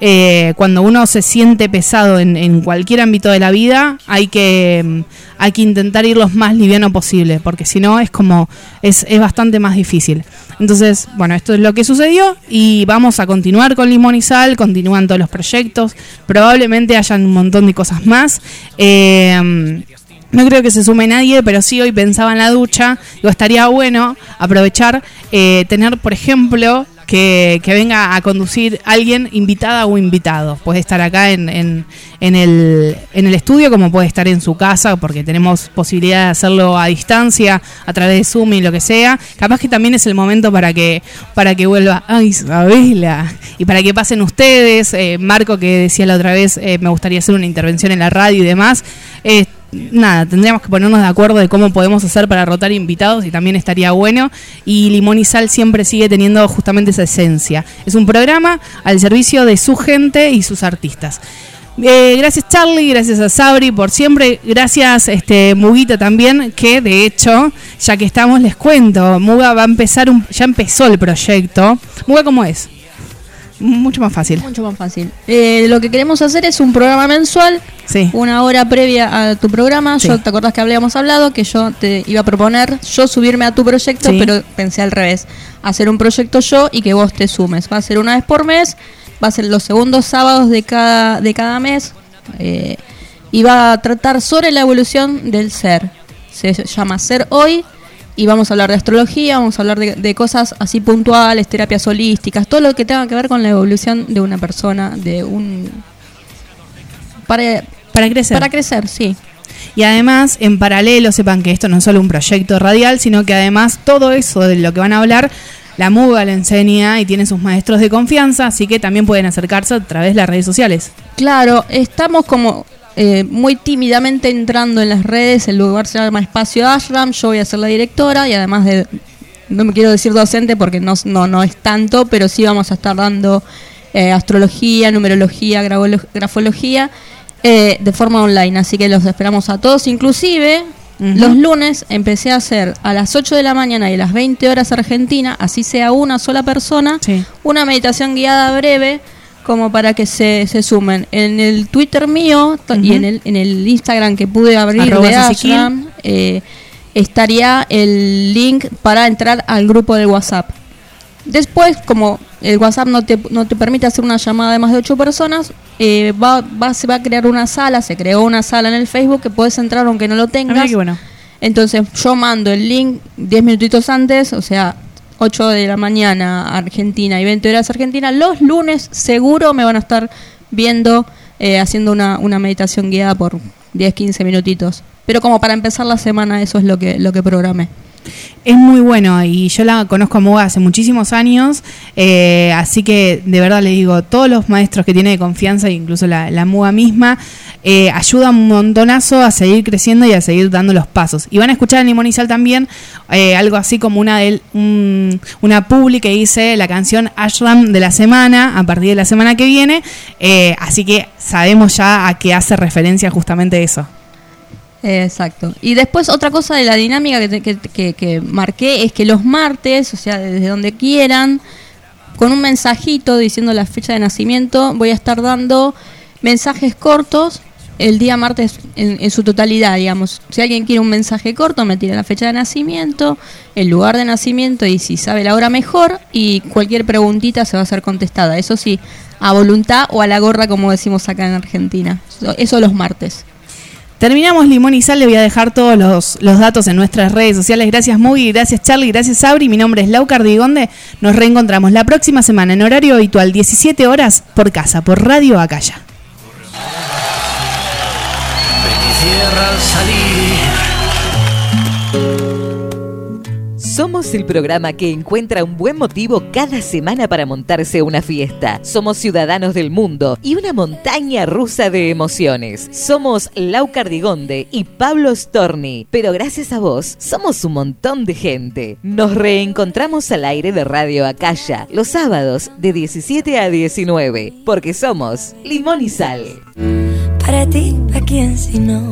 Eh, cuando uno se siente pesado en, cualquier ámbito de la vida, hay que, mm, hay que intentar ir lo más liviano posible, porque si no es como, es, es bastante más difícil. Entonces, bueno, esto es lo que sucedió y vamos a continuar con Limón y Sal, continúan todos los proyectos, probablemente hayan un montón de cosas más. Eh, no creo que se sume nadie, pero sí hoy pensaba en la ducha. Digo, estaría bueno aprovechar, eh, tener, por ejemplo, que, venga a conducir alguien invitada o invitado. Puede estar acá en, en, en el, en el estudio como puede estar en su casa, porque tenemos posibilidad de hacerlo a distancia, a través de Zoom y lo que sea. Capaz que también es el momento para que, para que vuelva, ay Isabela, y para que pasen ustedes. Eh, Marco, que decía la otra vez, eh, me gustaría hacer una intervención en la radio y demás. Eh, nada, tendríamos que ponernos de acuerdo de cómo podemos hacer para rotar invitados y también estaría bueno. Y Limón y Sal siempre sigue teniendo justamente esa esencia. Es un programa al servicio de su gente y sus artistas. Eh, gracias Charlie, gracias a Sabri por siempre, gracias este Muguita también, que de hecho, ya que estamos les cuento, Muga va a empezar un, ya empezó el proyecto. Muga, ¿cómo es? Mucho más fácil. Mucho más fácil. Eh, lo que queremos hacer es un programa mensual, Sí. una hora previa a tu programa. Yo te acordás que habíamos hablado que yo te iba a proponer yo subirme a tu proyecto, Sí. pero pensé al revés, hacer un proyecto yo y que vos te sumes. Va a ser una vez por mes, va a ser los segundos sábados de cada de cada mes eh, y va a tratar sobre la evolución del ser. Se llama Ser Hoy y vamos a hablar de astrología, vamos a hablar de, de cosas así puntuales, terapias holísticas, todo lo que tenga que ver con la evolución de una persona, de un... Para, Para crecer. para crecer, sí. Y además, en paralelo, sepan que esto no es solo un proyecto radial, sino que además todo eso de lo que van a hablar, la MUGA lo enseña y tiene sus maestros de confianza, así que también pueden acercarse a través de las redes sociales. Claro, estamos como eh, muy tímidamente entrando en las redes, el lugar se llama Espacio Ashram, yo voy a ser la directora y además de, no me quiero decir docente porque no, no, no es tanto, pero sí vamos a estar dando eh, astrología, numerología, grafolo- grafología eh, de forma online, así que los esperamos a todos, inclusive... Los lunes empecé a hacer a las 8 de la mañana y a las 20 horas Argentina, así sea una sola persona, una meditación guiada breve como para que se, se sumen. En el Twitter mío y en el, en el Instagram que pude abrir de. Ashram, eh, estaría el link para entrar al grupo del WhatsApp. Después, como el WhatsApp no te, no te permite hacer una llamada de más de ocho personas, eh, va, va- se va a crear una sala, se creó una sala en el Facebook que puedes entrar aunque no lo tengas. Ah, mira qué bueno. Entonces yo mando el link 10 minutitos antes, o sea, 8 de la mañana Argentina y 20 horas Argentina. Los lunes seguro me van a estar viendo, eh, haciendo una, una meditación guiada por 10, 15 minutitos. Pero como para empezar la semana eso es lo que, lo que programé. Es muy bueno y yo la conozco a Muga hace muchísimos años, eh, así que de verdad le digo, todos los maestros que tiene de confianza, incluso la, la Muga misma, eh, ayudan un montonazo a seguir creciendo y a seguir dando los pasos. Y van a escuchar en Limón también eh, algo así como una, del, un- una publi que dice la canción Ashram de la semana, a partir de la semana que viene, así que sabemos ya a qué hace referencia justamente eso. Exacto. Y después otra cosa de la dinámica que, que, que- que marqué es que los martes, o sea, desde donde quieran, con un mensajito diciendo la fecha de nacimiento, voy a estar dando mensajes cortos el día martes en, en su totalidad, digamos. Si alguien quiere un mensaje corto, me tira la fecha de nacimiento, el lugar de nacimiento y si sabe la hora mejor y cualquier preguntita se va a ser contestada. Eso sí, a voluntad o a la gorra como decimos acá en Argentina. Eso los martes. Terminamos Limón y Sal, le voy a dejar todos los, los datos en nuestras redes sociales. Gracias Mugi, gracias Charlie, gracias Sabri. Mi nombre es Lau Cardigonde. Nos reencontramos la próxima semana en horario habitual, 17 horas, por casa, por Radio Acaya. Somos el programa que encuentra un buen motivo cada semana para montarse una fiesta. Somos ciudadanos del mundo y una montaña rusa de emociones. Somos Lau Cardigonde y Pablo Storni, pero gracias a vos somos un montón de gente. Nos reencontramos al aire de Radio Acaya los sábados de 17 a 19, porque somos Limón y Sal. Para ti, ¿a quién si no?